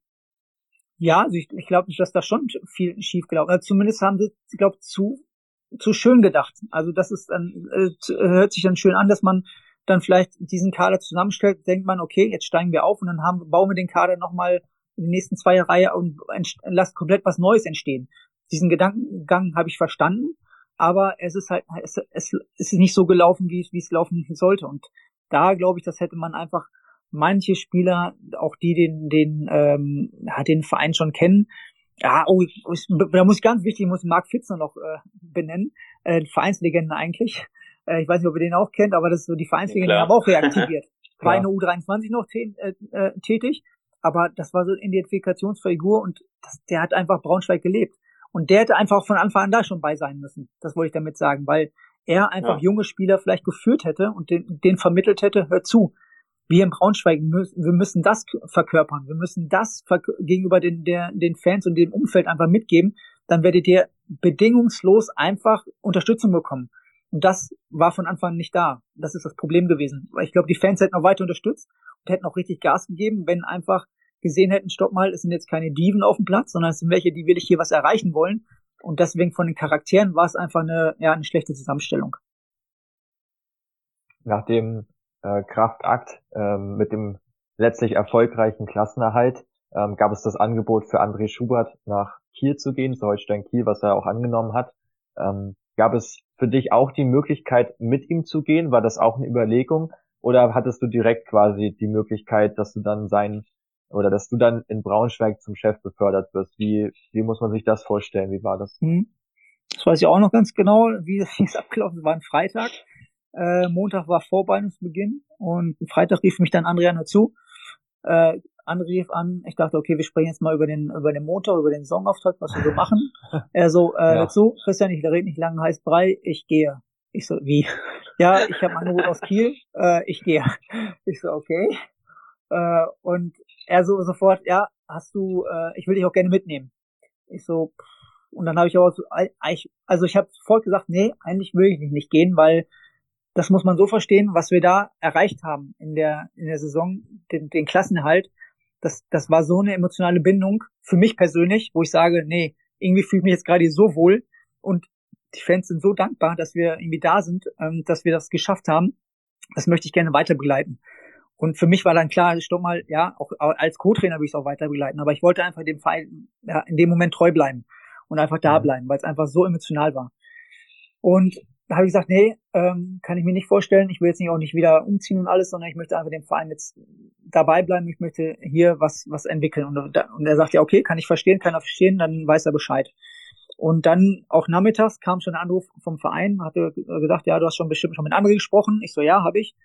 Ja, also ich, ich glaube nicht, dass da schon viel schief gelaufen ist. Zumindest haben sie, ich glaube, zu, zu schön gedacht. Also das ist dann, äh, hört sich dann schön an, dass man dann vielleicht diesen Kader zusammenstellt, denkt man, okay, jetzt steigen wir auf und dann haben, bauen wir den Kader nochmal in die nächsten zwei Reihe und lasst komplett was Neues entstehen. Diesen Gedankengang habe ich verstanden aber es ist halt, es, es ist nicht so gelaufen, wie, wie es laufen sollte. Und da glaube ich, das hätte man einfach manche Spieler, auch die den, den, ähm, den Verein schon kennen, ja, oh, da muss ich ganz wichtig, ich muss Mark Fitzner noch äh, benennen, äh, Vereinslegende eigentlich. Äh, ich weiß nicht, ob ihr den auch kennt, aber das ist so die Vereinslegende, ja, haben auch reaktiviert. War in der U23 noch äh, äh, tätig, aber das war so eine Identifikationsfigur und das, der hat einfach Braunschweig gelebt. Und der hätte einfach von Anfang an da schon bei sein müssen. Das wollte ich damit sagen, weil er einfach ja. junge Spieler vielleicht geführt hätte und den, den vermittelt hätte, hör zu, wir in Braunschweig müssen, wir müssen das verkörpern, wir müssen das gegenüber den, der, den Fans und dem Umfeld einfach mitgeben, dann werdet ihr bedingungslos einfach Unterstützung bekommen. Und das war von Anfang an nicht da. Das ist das Problem gewesen. Ich glaube, die Fans hätten auch weiter unterstützt und hätten auch richtig Gas gegeben, wenn einfach gesehen hätten, stopp mal, es sind jetzt keine Diven auf dem Platz, sondern es sind welche, die will ich hier was erreichen wollen. Und deswegen von den Charakteren war es einfach eine, ja, eine schlechte Zusammenstellung. Nach dem äh, Kraftakt ähm, mit dem letztlich erfolgreichen Klassenerhalt ähm, gab es das Angebot für André Schubert nach Kiel zu gehen, zu Holstein Kiel, was er auch angenommen hat. Ähm, gab es für dich auch die Möglichkeit, mit ihm zu gehen? War das auch eine Überlegung? Oder hattest du direkt quasi die Möglichkeit, dass du dann sein oder dass du dann in Braunschweig zum Chef befördert wirst? Wie, wie muss man sich das vorstellen? Wie war das? Hm. Das weiß ich auch noch ganz genau, wie <laughs> es abgelaufen war. Ein Freitag. Äh, Montag war Vorbeinungsbeginn und Freitag rief mich dann Adrian dazu. Äh, anrief an, ich dachte, okay, wir sprechen jetzt mal über den, über den Montag, über den Songauftrag, was wir so machen. <laughs> er so, äh, ja. dazu, Christian, ich rede nicht lange heiß Brei, ich gehe. Ich so, wie? <laughs> Ja, ich habe ein Angebot aus Kiel, äh, ich gehe. <laughs> Ich so, okay. Äh, und er so sofort, ja, hast du, äh, ich will dich auch gerne mitnehmen. Ich so, pff, und dann habe ich auch so, also ich habe sofort gesagt, nee, eigentlich will ich nicht gehen, weil das muss man so verstehen, was wir da erreicht haben in der in der Saison, den, den Klassenerhalt, das, das war so eine emotionale Bindung für mich persönlich, wo ich sage, nee, irgendwie fühle ich mich jetzt gerade so wohl und die Fans sind so dankbar, dass wir irgendwie da sind, ähm, dass wir das geschafft haben. Das möchte ich gerne weiter begleiten. Und für mich war dann klar, stopp mal, ja, auch als Co-Trainer will ich es auch weiter begleiten, aber ich wollte einfach dem Verein ja, in dem Moment treu bleiben und einfach da mhm. bleiben, weil es einfach so emotional war. Und habe ich gesagt, nee, ähm, kann ich mir nicht vorstellen. Ich will jetzt nicht auch nicht wieder umziehen und alles, sondern ich möchte einfach dem Verein jetzt dabei bleiben. Ich möchte hier was was entwickeln. Und, und er sagt ja, okay, kann ich verstehen, kann er verstehen, dann weiß er Bescheid. Und dann auch nachmittags kam schon ein Anruf vom Verein, hatte gesagt, ja, du hast schon bestimmt schon mit André gesprochen. Ich so, ja, habe ich.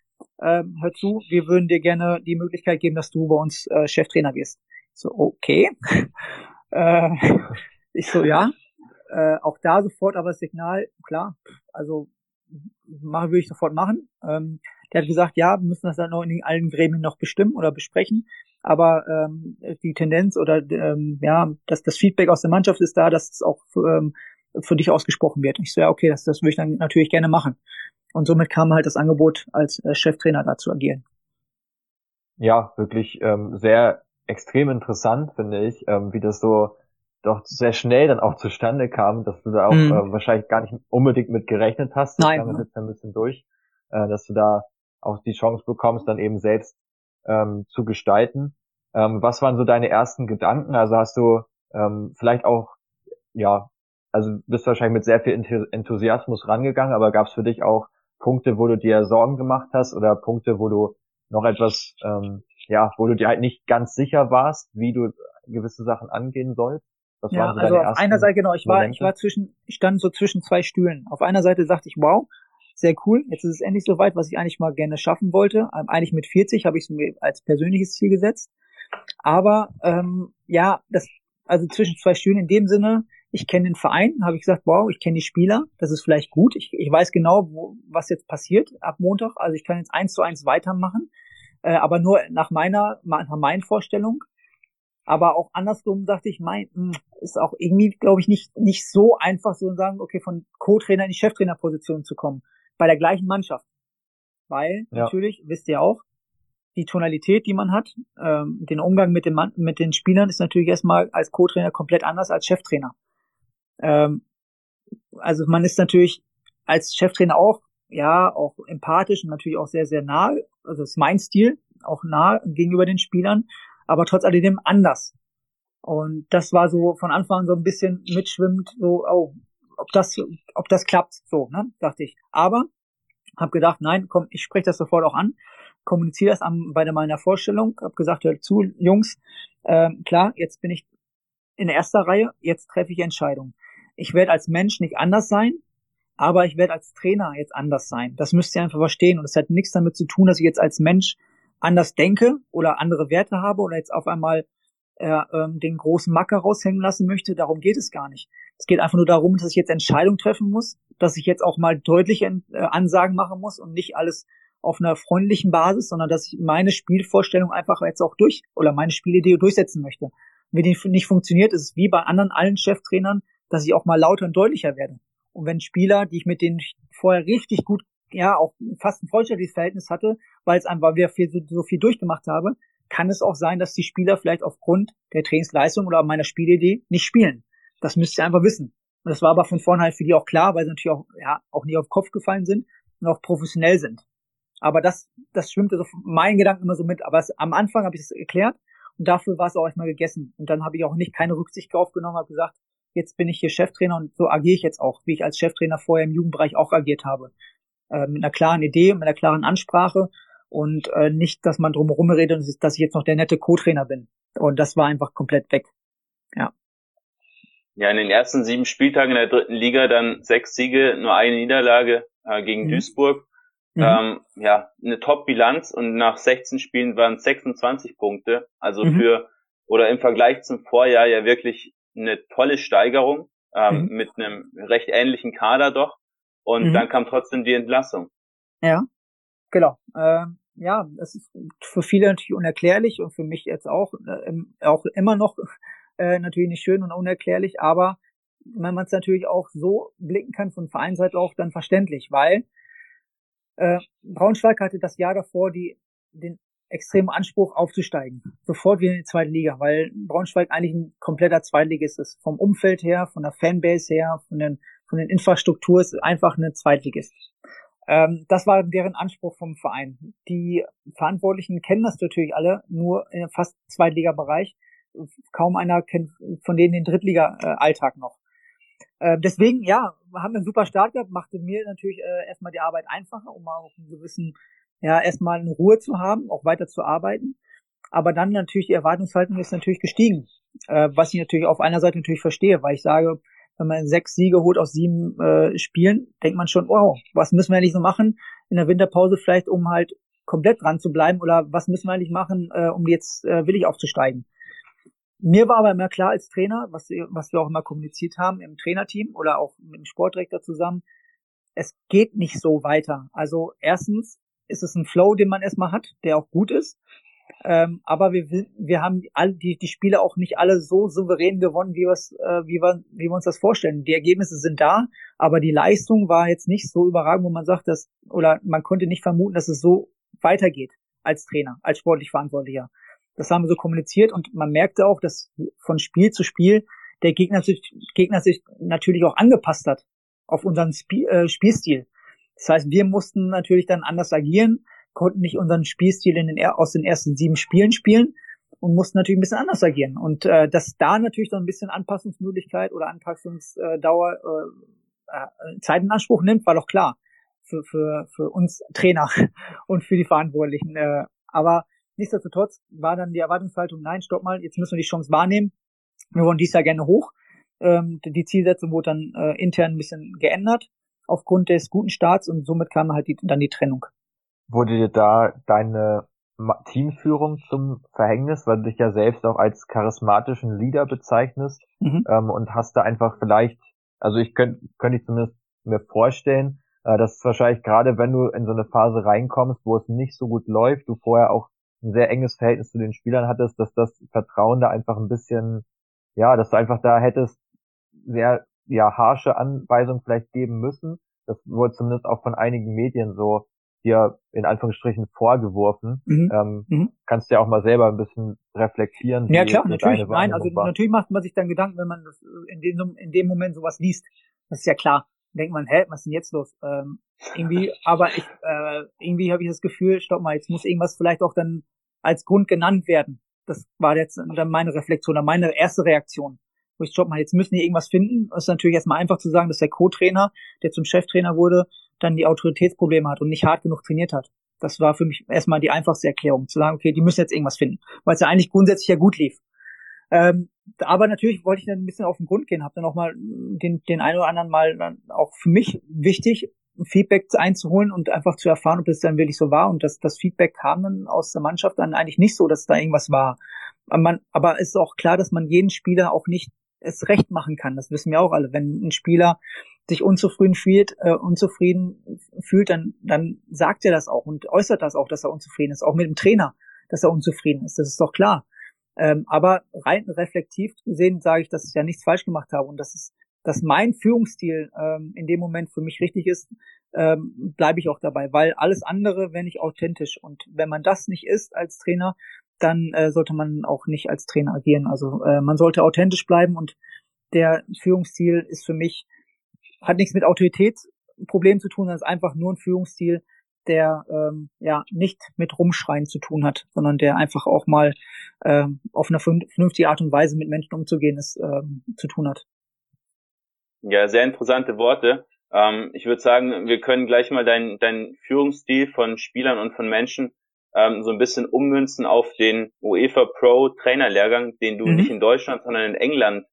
Ähm, hör zu, wir würden dir gerne die Möglichkeit geben, dass du bei uns äh, Cheftrainer wirst. Ich so, okay. <laughs> äh, ich so, ja, äh, auch da sofort aber das Signal, klar, also machen würde ich sofort machen. Ähm, der hat gesagt, ja, wir müssen das dann noch in allen Gremien noch bestimmen oder besprechen. Aber ähm, die Tendenz oder ähm, ja, dass das Feedback aus der Mannschaft ist da, dass es auch für, ähm, für dich ausgesprochen wird. Ich so, ja, okay, das, das würde ich dann natürlich gerne machen. Und somit kam halt das Angebot, als äh, Cheftrainer da zu agieren. Ja, wirklich ähm, sehr extrem interessant, finde ich, ähm, wie das so doch sehr schnell dann auch zustande kam, dass du da auch mhm. äh, wahrscheinlich gar nicht unbedingt mit gerechnet hast. Nein. Das jetzt ein bisschen durch, äh, dass du da auch die Chance bekommst, dann eben selbst ähm, zu gestalten. Ähm, was waren so deine ersten Gedanken? Also hast du ähm, vielleicht auch, ja, also bist wahrscheinlich mit sehr viel Enthusiasmus rangegangen, aber gab es für dich auch Punkte, wo du dir Sorgen gemacht hast oder Punkte, wo du noch etwas, ähm, ja, wo du dir halt nicht ganz sicher warst, wie du gewisse Sachen angehen sollst? Was ja, so also auf einer Seite, genau, ich war, Momente? ich war zwischen, ich stand so zwischen zwei Stühlen. Auf einer Seite sagte ich, wow, sehr cool, jetzt ist es endlich soweit, was ich eigentlich mal gerne schaffen wollte. Ähm, eigentlich mit 40 habe ich es mir als persönliches Ziel gesetzt. Aber ähm, ja, das, also zwischen zwei Stühlen in dem Sinne, ich kenne den Verein, habe ich gesagt, wow, ich kenne die Spieler, das ist vielleicht gut. Ich, ich weiß genau, wo, was jetzt passiert ab Montag. Also ich kann jetzt eins zu eins weitermachen, äh, aber nur nach meiner, nach meinen Vorstellung. Aber auch andersrum dachte ich, mein, hm, ist auch irgendwie, glaube ich, nicht, nicht so einfach so zu sagen, okay, von Co-Trainer in die Cheftrainerposition zu kommen. Bei der gleichen Mannschaft. Weil, ja. natürlich, wisst ihr auch, die Tonalität, die man hat, ähm, den Umgang mit, dem Mann, mit den Spielern ist natürlich erstmal als Co-Trainer komplett anders als Cheftrainer. Ähm, also man ist natürlich als Cheftrainer auch, ja, auch empathisch und natürlich auch sehr, sehr nah, also das ist mein Stil, auch nah gegenüber den Spielern aber trotz alledem anders. Und das war so von Anfang an so ein bisschen mitschwimmend, so, oh, ob das, ob das klappt, so, ne, dachte ich. Aber habe gedacht, nein, komm, ich spreche das sofort auch an, kommuniziere das am, bei meiner Vorstellung, habe gesagt, hört zu, Jungs, äh, klar, jetzt bin ich in erster Reihe, jetzt treffe ich Entscheidungen. Ich werde als Mensch nicht anders sein, aber ich werde als Trainer jetzt anders sein. Das müsst ihr einfach verstehen. Und es hat nichts damit zu tun, dass ich jetzt als Mensch anders denke oder andere Werte habe oder jetzt auf einmal äh, ähm, den großen Macker raushängen lassen möchte. Darum geht es gar nicht. Es geht einfach nur darum, dass ich jetzt Entscheidungen treffen muss, dass ich jetzt auch mal deutliche äh, Ansagen machen muss und nicht alles auf einer freundlichen Basis, sondern dass ich meine Spielvorstellung einfach jetzt auch durch oder meine Spielidee durchsetzen möchte. Wenn die nicht funktioniert, ist es wie bei anderen allen Cheftrainern, dass ich auch mal lauter und deutlicher werde. Und wenn Spieler, die ich mit denen vorher richtig gut ja auch fast ein freundschaftliches Verhältnis hatte, weil es einfach wieder viel, so, so viel durchgemacht habe, kann es auch sein, dass die Spieler vielleicht aufgrund der Trainingsleistung oder meiner Spielidee nicht spielen. Das müsst ihr einfach wissen. Und das war aber von vornherein für die auch klar, weil sie natürlich auch, ja, auch nie auf den Kopf gefallen sind und auch professionell sind. Aber das, das schwimmt also mein Gedanken immer so mit. Aber es, am Anfang habe ich es erklärt und dafür war es auch erstmal gegessen. Und dann habe ich auch nicht keine Rücksicht drauf genommen, habe gesagt, jetzt bin ich hier Cheftrainer und so agiere ich jetzt auch, wie ich als Cheftrainer vorher im Jugendbereich auch agiert habe. Äh, mit einer klaren Idee, mit einer klaren Ansprache und äh, nicht, dass man drumherum redet, dass ich jetzt noch der nette Co-Trainer bin. Und das war einfach komplett weg. Ja. Ja, in den ersten sieben Spieltagen in der dritten Liga dann sechs Siege, nur eine Niederlage äh, gegen mhm. Duisburg. Mhm. Ähm, ja, eine Top-Bilanz und nach 16 Spielen waren es 26 Punkte. Also mhm. für oder im Vergleich zum Vorjahr ja wirklich eine tolle Steigerung ähm, mhm. mit einem recht ähnlichen Kader doch. Und mhm. dann kam trotzdem die Entlassung. Ja, genau. Äh, ja, das ist für viele natürlich unerklärlich und für mich jetzt auch äh, auch immer noch <laughs> äh, natürlich nicht schön und unerklärlich, aber wenn man es natürlich auch so blicken kann von Vereinsseite auch dann verständlich, weil äh, Braunschweig hatte das Jahr davor die den extremen Anspruch aufzusteigen. Sofort wieder in die zweite Liga, weil Braunschweig eigentlich ein kompletter Zweitligist ist. Vom Umfeld her, von der Fanbase her, von den, von den Infrastruktur ist einfach eine Zweitligist. Ähm, das war deren Anspruch vom Verein. Die Verantwortlichen kennen das natürlich alle, nur in fast Zweitliga-Bereich. Kaum einer kennt von denen den Drittliga-Alltag noch. Äh, deswegen, ja, haben wir einen super Start gehabt, machte mir natürlich äh, erstmal die Arbeit einfacher, um mal auch einen gewissen ja, erstmal eine Ruhe zu haben, auch weiter zu arbeiten. Aber dann natürlich die Erwartungshaltung ist natürlich gestiegen, äh, was ich natürlich auf einer Seite natürlich verstehe, weil ich sage, wenn man sechs Siege holt aus sieben äh, Spielen, denkt man schon, wow, was müssen wir eigentlich so machen in der Winterpause vielleicht, um halt komplett dran zu bleiben oder was müssen wir eigentlich machen, äh, um jetzt äh, willig aufzusteigen. Mir war aber immer klar als Trainer, was, was wir auch immer kommuniziert haben im Trainerteam oder auch mit dem Sportdirektor zusammen, es geht nicht so weiter. Also erstens ist es ein Flow, den man erstmal hat, der auch gut ist. Ähm, aber wir, wir haben all die, die Spiele auch nicht alle so souverän gewonnen, wie, äh, wie, wir, wie wir uns das vorstellen. Die Ergebnisse sind da, aber die Leistung war jetzt nicht so überragend, wo man sagt, dass, oder man konnte nicht vermuten, dass es so weitergeht als Trainer, als sportlich Verantwortlicher. Das haben wir so kommuniziert und man merkte auch, dass von Spiel zu Spiel der Gegner sich, Gegner sich natürlich auch angepasst hat auf unseren Sp äh, Spielstil. Das heißt, wir mussten natürlich dann anders agieren, konnten nicht unseren Spielstil in den, aus den ersten sieben Spielen spielen und mussten natürlich ein bisschen anders agieren. Und äh, dass da natürlich so ein bisschen Anpassungsmöglichkeit oder Anpassungsdauer äh, äh, Zeit in Anspruch nimmt, war doch klar für, für, für uns Trainer <laughs> und für die Verantwortlichen. Äh, aber nichtsdestotrotz war dann die Erwartungshaltung, nein, stopp mal, jetzt müssen wir die Chance wahrnehmen. Wir wollen dies Jahr gerne hoch. Ähm, die Zielsetzung wurde dann äh, intern ein bisschen geändert aufgrund des guten Starts und somit kam halt die, dann die Trennung. Wurde dir da deine Teamführung zum Verhängnis, weil du dich ja selbst auch als charismatischen Leader bezeichnest mhm. ähm, und hast da einfach vielleicht, also ich könnte könnte ich zumindest mir vorstellen, äh, dass es wahrscheinlich gerade wenn du in so eine Phase reinkommst, wo es nicht so gut läuft, du vorher auch ein sehr enges Verhältnis zu den Spielern hattest, dass das Vertrauen da einfach ein bisschen, ja, dass du einfach da hättest sehr ja harsche Anweisungen vielleicht geben müssen. Das wurde zumindest auch von einigen Medien so hier in Anführungsstrichen vorgeworfen. Mhm. Ähm, mhm. Kannst du ja auch mal selber ein bisschen reflektieren. Ja klar, natürlich. Nein, also war. natürlich macht man sich dann Gedanken, wenn man das in dem, in dem Moment sowas liest. Das ist ja klar. Denkt man, hä, was ist denn jetzt los? Ähm, irgendwie, <laughs> aber ich, äh, irgendwie habe ich das Gefühl, stopp mal, jetzt muss irgendwas vielleicht auch dann als Grund genannt werden. Das war jetzt dann meine Reflexion, oder meine erste Reaktion wo ich stopp mal, jetzt müssen die irgendwas finden. Das ist natürlich erstmal einfach zu sagen, dass der Co-Trainer, der zum Cheftrainer wurde, dann die Autoritätsprobleme hat und nicht hart genug trainiert hat. Das war für mich erstmal die einfachste Erklärung, zu sagen, okay, die müssen jetzt irgendwas finden, weil es ja eigentlich grundsätzlich ja gut lief. Ähm, aber natürlich wollte ich dann ein bisschen auf den Grund gehen, habe dann auch mal den, den einen oder anderen mal dann auch für mich wichtig, Feedback einzuholen und einfach zu erfahren, ob das dann wirklich so war. Und das, das Feedback kam dann aus der Mannschaft dann eigentlich nicht so, dass da irgendwas war. Man, aber es ist auch klar, dass man jeden Spieler auch nicht es recht machen kann. Das wissen wir auch alle. Wenn ein Spieler sich unzufrieden fühlt, äh, unzufrieden fühlt, dann, dann sagt er das auch und äußert das auch, dass er unzufrieden ist, auch mit dem Trainer, dass er unzufrieden ist. Das ist doch klar. Ähm, aber rein reflektiv gesehen sage ich, dass ich ja nichts falsch gemacht habe und dass es, dass mein Führungsstil ähm, in dem Moment für mich richtig ist, ähm, bleibe ich auch dabei, weil alles andere wäre nicht authentisch und wenn man das nicht ist als Trainer, dann äh, sollte man auch nicht als Trainer agieren. Also äh, man sollte authentisch bleiben und der Führungsstil ist für mich, hat nichts mit Autoritätsproblemen zu tun, sondern ist einfach nur ein Führungsstil, der ähm, ja nicht mit Rumschreien zu tun hat, sondern der einfach auch mal ähm, auf eine vernünftige Art und Weise mit Menschen umzugehen ist, ähm, zu tun hat. Ja, sehr interessante Worte. Ähm, ich würde sagen, wir können gleich mal deinen dein Führungsstil von Spielern und von Menschen ähm, so ein bisschen ummünzen auf den UEFA Pro Trainerlehrgang, den du mhm. nicht in Deutschland, sondern in England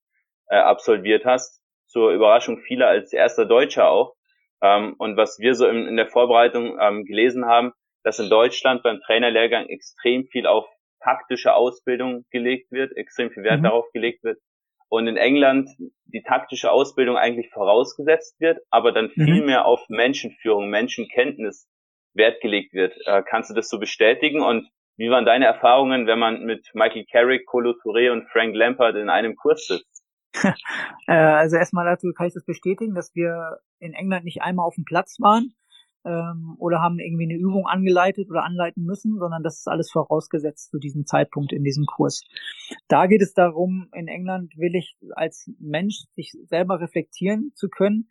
äh, absolviert hast. Zur Überraschung vieler als erster Deutscher auch. Ähm, und was wir so in, in der Vorbereitung ähm, gelesen haben, dass in Deutschland beim Trainerlehrgang extrem viel auf taktische Ausbildung gelegt wird, extrem viel Wert mhm. darauf gelegt wird. Und in England die taktische Ausbildung eigentlich vorausgesetzt wird, aber dann mhm. viel mehr auf Menschenführung, Menschenkenntnis Wert gelegt wird. Äh, kannst du das so bestätigen? Und wie waren deine Erfahrungen, wenn man mit Michael Carrick, Colo Touré und Frank Lampard in einem Kurs sitzt? <laughs> Äh, also erstmal dazu kann ich das bestätigen, dass wir in England nicht einmal auf dem Platz waren ähm, oder haben irgendwie eine Übung angeleitet oder anleiten müssen, sondern das ist alles vorausgesetzt zu diesem Zeitpunkt in diesem Kurs. Da geht es darum, in England will ich als Mensch sich selber reflektieren zu können,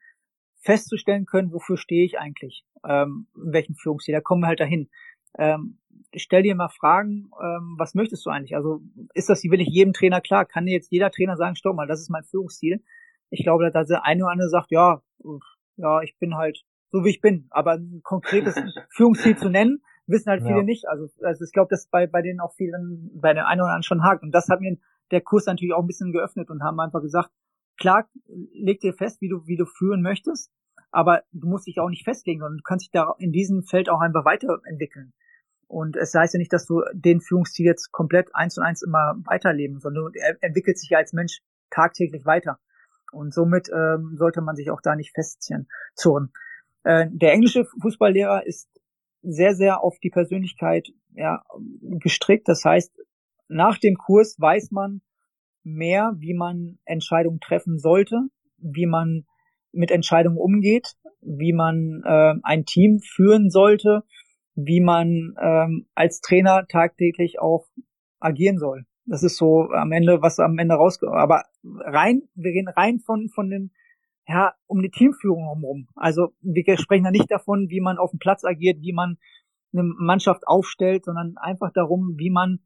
festzustellen können, wofür stehe ich eigentlich, ähm, in welchem Führungsstil, da kommen wir halt dahin. Ähm, stell dir mal Fragen, ähm, was möchtest du eigentlich? Also ist das will ich jedem Trainer klar? Kann jetzt jeder Trainer sagen, stopp mal, das ist mein Führungsstil? Ich glaube, dass der eine oder andere sagt, ja, ja, ich bin halt so wie ich bin. Aber ein konkretes <laughs> Führungsziel zu nennen, wissen halt viele ja. nicht. Also, also ich glaube, dass bei, bei denen auch vielen, bei den einen oder anderen schon hakt. Und das hat mir der Kurs natürlich auch ein bisschen geöffnet und haben einfach gesagt, klar, leg dir fest, wie du, wie du führen möchtest, aber du musst dich auch nicht festlegen, sondern du kannst dich da in diesem Feld auch einfach weiterentwickeln. Und es heißt ja nicht, dass du den Führungsstil jetzt komplett eins zu eins immer weiterleben, sondern er entwickelt sich ja als Mensch tagtäglich weiter. Und somit ähm, sollte man sich auch da nicht festziehen. Äh, der englische Fußballlehrer ist sehr, sehr auf die Persönlichkeit ja, gestrickt. Das heißt, nach dem Kurs weiß man mehr, wie man Entscheidungen treffen sollte, wie man mit Entscheidungen umgeht, wie man äh, ein Team führen sollte, wie man ähm, als Trainer tagtäglich auch agieren soll. Das ist so am Ende, was am Ende rauskommt. Aber rein, wir gehen rein von, von dem ja, um die Teamführung herum. Also wir sprechen da nicht davon, wie man auf dem Platz agiert, wie man eine Mannschaft aufstellt, sondern einfach darum, wie man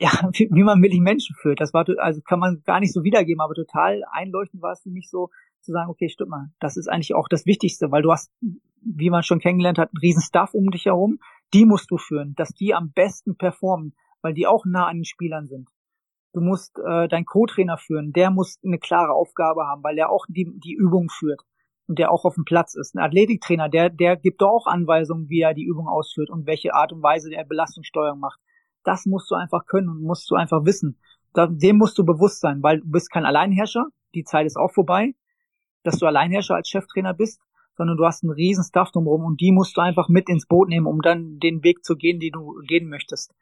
ja, <laughs> wie, wie man wirklich Menschen führt. Das war also kann man gar nicht so wiedergeben, aber total einleuchtend war es für mich so zu sagen, okay, stimmt mal, das ist eigentlich auch das Wichtigste, weil du hast, wie man schon kennengelernt hat, einen riesen Staff um dich herum, die musst du führen, dass die am besten performen, weil die auch nah an den Spielern sind. Du musst äh, deinen Co-Trainer führen, der muss eine klare Aufgabe haben, weil er auch die, die Übung führt und der auch auf dem Platz ist. Ein Athletiktrainer, der, der gibt doch auch Anweisungen, wie er die Übung ausführt und welche Art und Weise der Belastungssteuerung macht. Das musst du einfach können und musst du einfach wissen. Dem musst du bewusst sein, weil du bist kein Alleinherrscher, die Zeit ist auch vorbei, dass du Alleinherrscher als Cheftrainer bist, sondern du hast einen riesen Staff drumherum und die musst du einfach mit ins Boot nehmen, um dann den Weg zu gehen, den du gehen möchtest.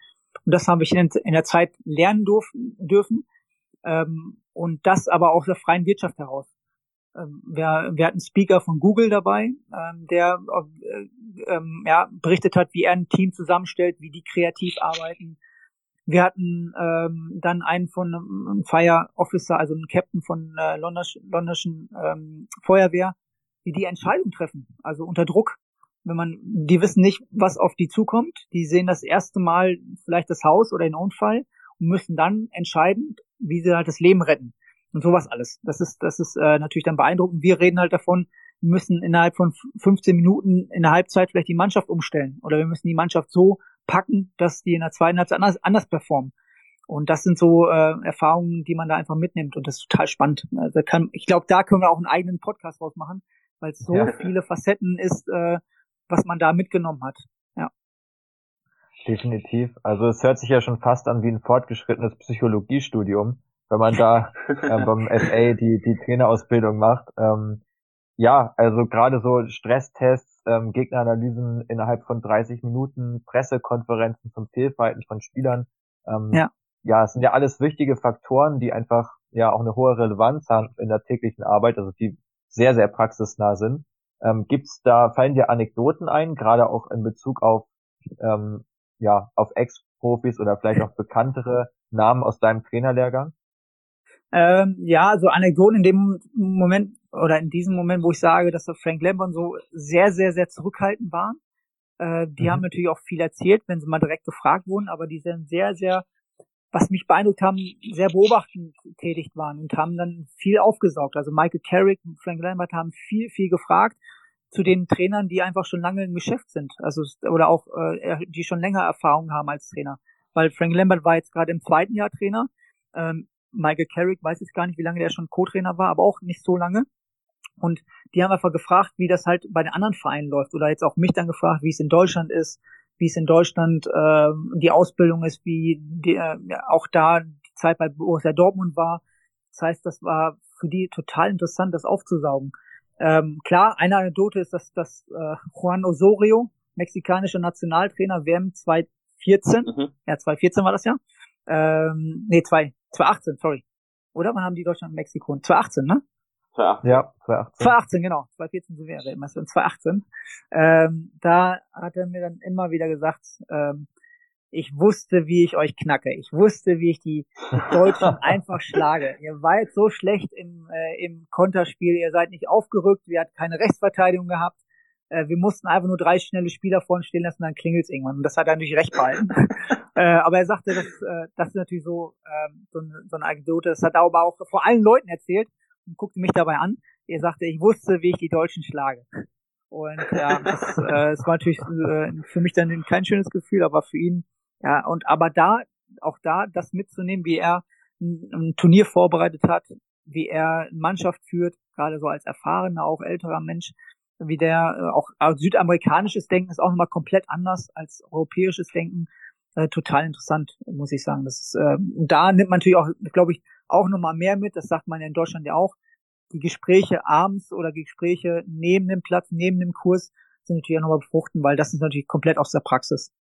Und das habe ich in, der Zeit lernen dürfen. Ähm, und das aber auch der freien Wirtschaft heraus. Ähm, wir, wir hatten Speaker von Google dabei, ähm, der äh, ähm, ja, berichtet hat, wie er ein Team zusammenstellt, wie die kreativ arbeiten. Wir hatten ähm, dann einen von einem Fire Officer, also einen Captain von äh, londonischen ähm, Feuerwehr, die die Entscheidung treffen, also unter Druck wenn man, die wissen nicht, was auf die zukommt. Die sehen das erste Mal vielleicht das Haus oder den Unfall und müssen dann entscheiden, wie sie halt das Leben retten. Und sowas alles. Das ist, das ist äh, natürlich dann beeindruckend. Wir reden halt davon, wir müssen innerhalb von 15 Minuten in der Halbzeit vielleicht die Mannschaft umstellen. Oder wir müssen die Mannschaft so packen, dass die in der zweiten Halbzeit anders, anders performen. Und das sind so äh, Erfahrungen, die man da einfach mitnimmt. Und das ist total spannend. Also kann, ich glaube, da können wir auch einen eigenen Podcast draus machen, weil es so ja. viele Facetten ist, äh, was man da mitgenommen hat. Ja. Definitiv. Also es hört sich ja schon fast an wie ein fortgeschrittenes Psychologiestudium, wenn man da <laughs> äh, beim FA die, die Trainerausbildung macht. Ähm, ja, also gerade so Stresstests, ähm, Gegneranalysen innerhalb von 30 Minuten, Pressekonferenzen zum Fehlverhalten von Spielern. Ähm, ja. ja, es sind ja alles wichtige Faktoren, die einfach ja auch eine hohe Relevanz haben in der täglichen Arbeit, also die sehr, sehr praxisnah sind. Ähm, gibt's da, fallen dir Anekdoten ein, gerade auch in Bezug auf, ähm, ja, auf Ex-Profis oder vielleicht auch bekanntere Namen aus deinem Trainerlehrgang? Ähm, ja, so Anekdoten in dem Moment oder in diesem Moment, wo ich sage, dass Frank Lambert so sehr, sehr, sehr zurückhaltend war. Äh, die mhm. haben natürlich auch viel erzählt, wenn sie mal direkt gefragt wurden, aber die sind sehr, sehr, was mich beeindruckt haben, sehr beobachtend tätig waren und haben dann viel aufgesaugt. Also Michael Carrick und Frank Lambert haben viel, viel gefragt zu den Trainern, die einfach schon lange im Geschäft sind, also oder auch äh, die schon länger Erfahrung haben als Trainer. Weil Frank Lambert war jetzt gerade im zweiten Jahr Trainer. Ähm, Michael Carrick weiß jetzt gar nicht, wie lange der schon Co-Trainer war, aber auch nicht so lange. Und die haben einfach gefragt, wie das halt bei den anderen Vereinen läuft. Oder jetzt auch mich dann gefragt, wie es in Deutschland ist, wie es in Deutschland äh, die Ausbildung ist, wie die, äh, auch da die Zeit bei Borussia Dortmund war. Das heißt, das war für die total interessant, das aufzusaugen. Ähm, klar, eine Anekdote ist, dass, dass äh, Juan Osorio, mexikanischer Nationaltrainer, WM 2014, mhm. ja 2014 war das ja, ähm, nee, 2, 2018, sorry. Oder wann haben die Deutschland und Mexiko? 2018, ne? 2018. Ja, 2018. 2018, genau. 2014 sind wir ja Weltmeister. 2018. Ähm, da hat er mir dann immer wieder gesagt, ähm, ich wusste, wie ich euch knacke. Ich wusste, wie ich die <laughs> Deutschen einfach schlage. Ihr wart so schlecht im, äh, im Konterspiel. Ihr seid nicht aufgerückt. Wir hatten keine Rechtsverteidigung gehabt. Äh, wir mussten einfach nur drei schnelle Spieler vorne stehen lassen, dann klingelt's irgendwann. Und das hat er natürlich recht behalten. <laughs> äh, aber er sagte, das, äh, das ist natürlich so, äh, so, eine, so eine Anekdote. Das hat er aber auch vor allen Leuten erzählt und guckte mich dabei an. Er sagte, ich wusste, wie ich die Deutschen schlage. Und ja, das, <laughs> äh, das war natürlich äh, für mich dann kein schönes Gefühl, aber für ihn, ja, und aber da, auch da, das mitzunehmen, wie er ein, ein Turnier vorbereitet hat, wie er Mannschaft führt, gerade so als erfahrener, auch älterer Mensch, wie der äh, auch also südamerikanisches Denken ist auch nochmal komplett anders als europäisches Denken. Äh, total interessant, muss ich sagen. Das ist, äh, da nimmt man natürlich auch, glaube ich, auch nochmal mehr mit. Das sagt man ja in Deutschland ja auch. Die Gespräche abends oder Gespräche neben dem Platz, neben dem Kurs sind natürlich auch nochmal befruchten, weil das ist natürlich komplett aus der Praxis.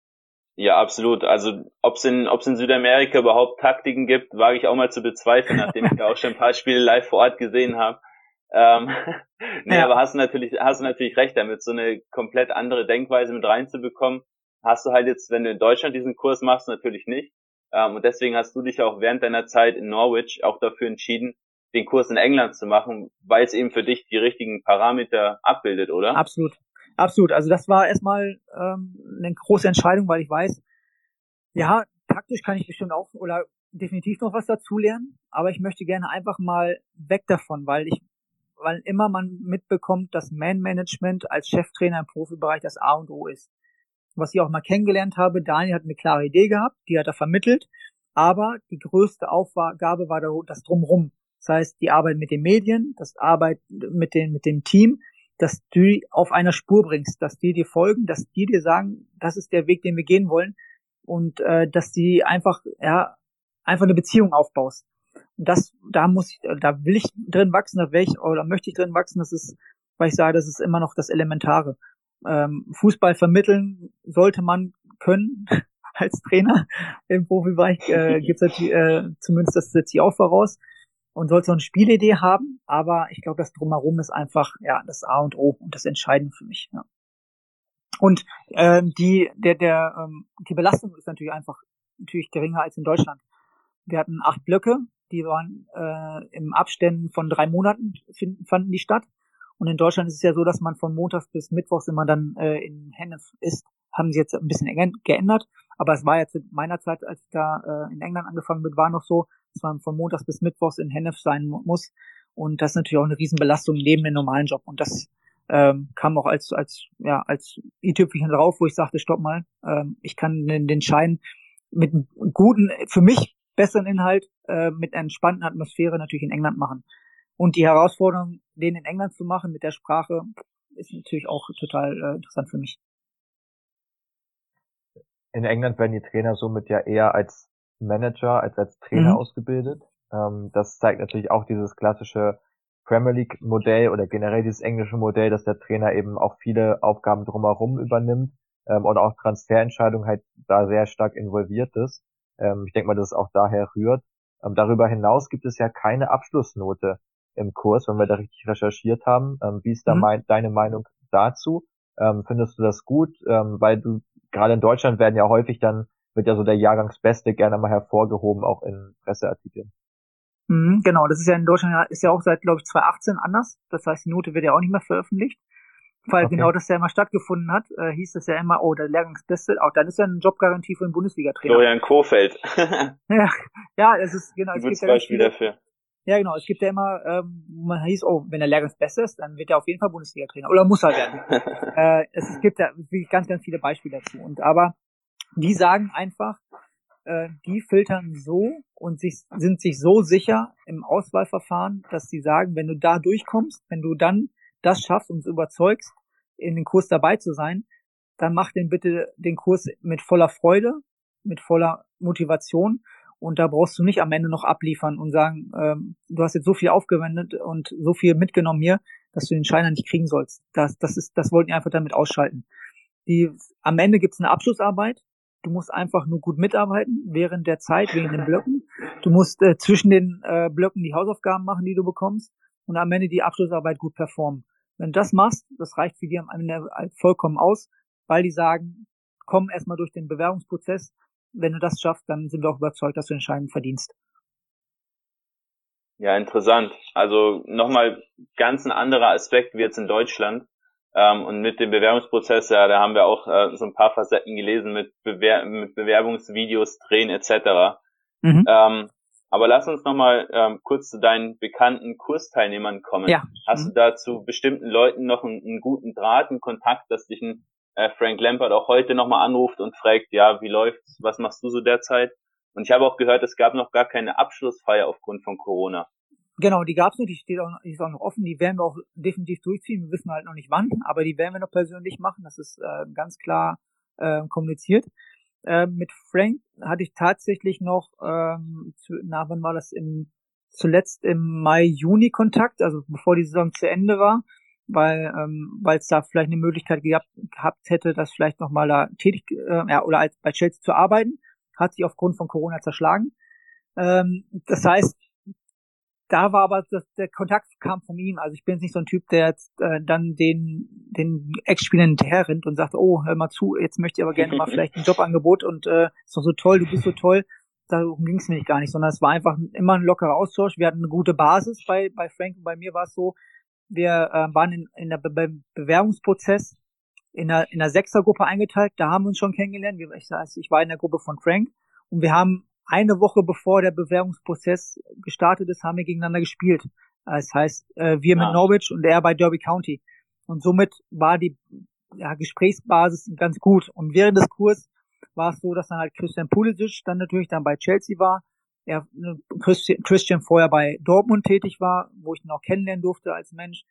Ja, absolut. Also ob es in, ob's in Südamerika überhaupt Taktiken gibt, wage ich auch mal zu bezweifeln, nachdem ich da auch schon ein paar Spiele live vor Ort gesehen habe. Ähm, <laughs> nee, ja. aber hast du natürlich, hast du natürlich recht damit, so eine komplett andere Denkweise mit reinzubekommen, hast du halt jetzt, wenn du in Deutschland diesen Kurs machst, natürlich nicht. Ähm, und deswegen hast du dich auch während deiner Zeit in Norwich auch dafür entschieden, den Kurs in England zu machen, weil es eben für dich die richtigen Parameter abbildet, oder? Absolut. Absolut. Also das war erstmal ähm, eine große Entscheidung, weil ich weiß, ja, taktisch kann ich bestimmt auch oder definitiv noch was dazulernen, aber ich möchte gerne einfach mal weg davon, weil ich weil immer man mitbekommt, dass Man-Management als Cheftrainer im Profibereich das A und O ist. Was ich auch mal kennengelernt habe, Daniel hat eine klare Idee gehabt, die hat er vermittelt, aber die größte Aufgabe war das Drumrum. Das heißt, die Arbeit mit den Medien, das Arbeit mit, den, mit dem Team, dass du die auf einer Spur bringst, dass die dir folgen, dass die dir sagen, das ist der Weg, den wir gehen wollen und äh, dass die einfach ja einfach eine Beziehung aufbaust. Das, da muss ich, da will ich drin wachsen, da will ich, oder möchte ich drin wachsen, das ist, weil ich sage, das ist immer noch das Elementare. Ähm, Fußball vermitteln sollte man können <laughs> als Trainer. Im Profibereich, äh, gibt's <laughs> natürlich, äh, zumindest das setze ich auch voraus und sollte so eine Spielidee haben, aber ich glaube, das drumherum ist einfach ja das A und O und das Entscheidende für mich. Ja. Und äh, die der der ähm, die Belastung ist natürlich einfach natürlich geringer als in Deutschland. Wir hatten acht Blöcke, die waren äh, im Abständen von drei Monaten finden, fanden die statt. Und in Deutschland ist es ja so, dass man von Montags bis Mittwochs immer dann äh, in Hennef ist. Haben sie jetzt ein bisschen geändert. Aber es war ja zu meiner Zeit, als ich da äh, in England angefangen bin, war noch so, dass man von Montags bis Mittwochs in Hennef sein muss. Und das ist natürlich auch eine Riesenbelastung neben dem normalen Job. Und das ähm, kam auch als als ja als i-Tüpfelchen drauf, wo ich sagte, stopp mal, ähm, ich kann den, den Schein mit einem guten, für mich besseren Inhalt äh, mit einer entspannten Atmosphäre natürlich in England machen. Und die Herausforderung, den in England zu machen mit der Sprache, ist natürlich auch total äh, interessant für mich. In England werden die Trainer somit ja eher als Manager als als Trainer mhm. ausgebildet. Ähm, das zeigt natürlich auch dieses klassische Premier League Modell oder generell dieses englische Modell, dass der Trainer eben auch viele Aufgaben drumherum übernimmt ähm, und auch Transferentscheidungen halt da sehr stark involviert ist. Ähm, ich denke mal, dass es auch daher rührt. Ähm, darüber hinaus gibt es ja keine Abschlussnote im Kurs, wenn wir da richtig recherchiert haben. Ähm, wie ist da mhm. mein, deine Meinung dazu? Ähm, findest du das gut? Ähm, weil du gerade in Deutschland werden ja häufig dann wird ja so der Jahrgangsbeste gerne mal hervorgehoben, auch in Presseartikeln. Mhm, genau, das ist ja in Deutschland ist ja auch seit, glaube ich, 2018 anders. Das heißt, die Note wird ja auch nicht mehr veröffentlicht. Weil okay. genau das ja immer stattgefunden hat, äh, hieß es ja immer, oh, der Lehrgangsbeste, auch dann ist ja eine Jobgarantie für einen Bundesliga-Trainer. Florian Kofeld. <laughs> ja, ja, es ist genau. Es gibt Beispiel ja dafür. Ja, genau. Es gibt ja immer, ähm, man hieß, oh, wenn der Lehrgangsbeste ist, dann wird er auf jeden Fall Bundesliga-Trainer. Oder muss er werden. <laughs> äh, es, es gibt ja wirklich ganz, ganz viele Beispiele dazu. Und aber die sagen einfach, äh, die filtern so und sich, sind sich so sicher im Auswahlverfahren, dass sie sagen, wenn du da durchkommst, wenn du dann das schaffst und überzeugst, in den Kurs dabei zu sein, dann mach den bitte den Kurs mit voller Freude, mit voller Motivation und da brauchst du nicht am Ende noch abliefern und sagen, ähm, du hast jetzt so viel aufgewendet und so viel mitgenommen hier, dass du den Schein nicht kriegen sollst. Das, das ist, das wollten die einfach damit ausschalten. Die, am Ende gibt's eine Abschlussarbeit, Du musst einfach nur gut mitarbeiten während der Zeit, wegen den Blöcken. Du musst äh, zwischen den äh, Blöcken die Hausaufgaben machen, die du bekommst und am Ende die Abschlussarbeit gut performen. Wenn du das machst, das reicht für die am Ende vollkommen aus, weil die sagen, komm erstmal durch den Bewerbungsprozess. Wenn du das schaffst, dann sind wir auch überzeugt, dass du entscheidend verdienst. Ja, interessant. Also nochmal ganz ein anderer Aspekt wie jetzt in Deutschland. Ähm, und mit dem Bewerbungsprozess, ja, da haben wir auch äh, so ein paar Facetten gelesen mit, Bewer mit Bewerbungsvideos, Drehen etc. Mhm. Ähm, aber lass uns nochmal ähm, kurz zu deinen bekannten Kursteilnehmern kommen. Ja. Hast mhm. du da zu bestimmten Leuten noch einen, einen, guten Draht, einen Kontakt, dass dich ein äh, Frank Lampard auch heute nochmal anruft und fragt, ja, wie läuft's, was machst du so derzeit? Und ich habe auch gehört, es gab noch gar keine Abschlussfeier aufgrund von Corona. Genau, die gab's noch, die steht auch, die ist auch noch offen, die werden wir auch definitiv durchziehen. Wir wissen halt noch nicht wann, aber die werden wir noch persönlich machen. Das ist äh, ganz klar äh, kommuniziert. Äh, mit Frank hatte ich tatsächlich noch, ähm, zu, na, wann war das im zuletzt im Mai, Juni Kontakt, also bevor die Saison zu Ende war, weil ähm, weil es da vielleicht eine Möglichkeit gehabt, gehabt hätte, das vielleicht nochmal da tätig, äh, ja, oder als bei Chelsea zu arbeiten, hat sich aufgrund von Corona zerschlagen. Ähm, das heißt, da war aber das, der Kontakt kam von ihm. Also ich bin jetzt nicht so ein Typ, der jetzt äh, dann den den Ex-Spielern hinterher rennt und sagt, oh, hör mal zu, jetzt möchte ich aber gerne mal vielleicht ein Jobangebot und äh, ist doch so toll, du bist so toll. Darum ging es mir gar nicht, sondern es war einfach immer ein lockerer Austausch. Wir hatten eine gute Basis bei bei Frank und bei mir war es so, wir äh, waren in, in der Be Be Bewerbungsprozess in der in der Sechsergruppe eingeteilt. Da haben wir uns schon kennengelernt. Ich, also ich war in der Gruppe von Frank und wir haben eine Woche bevor der Bewerbungsprozess gestartet ist, haben wir gegeneinander gespielt. Das heißt, äh, wir mit Norwich und er bei Derby County. Und somit war die ja, Gesprächsbasis ganz gut. Und während des Kurs war es so, dass dann halt Christian Pulisic dann natürlich dann bei Chelsea war. Er, ne, Christian vorher bei Dortmund tätig war, wo ich ihn auch kennenlernen durfte als Mensch.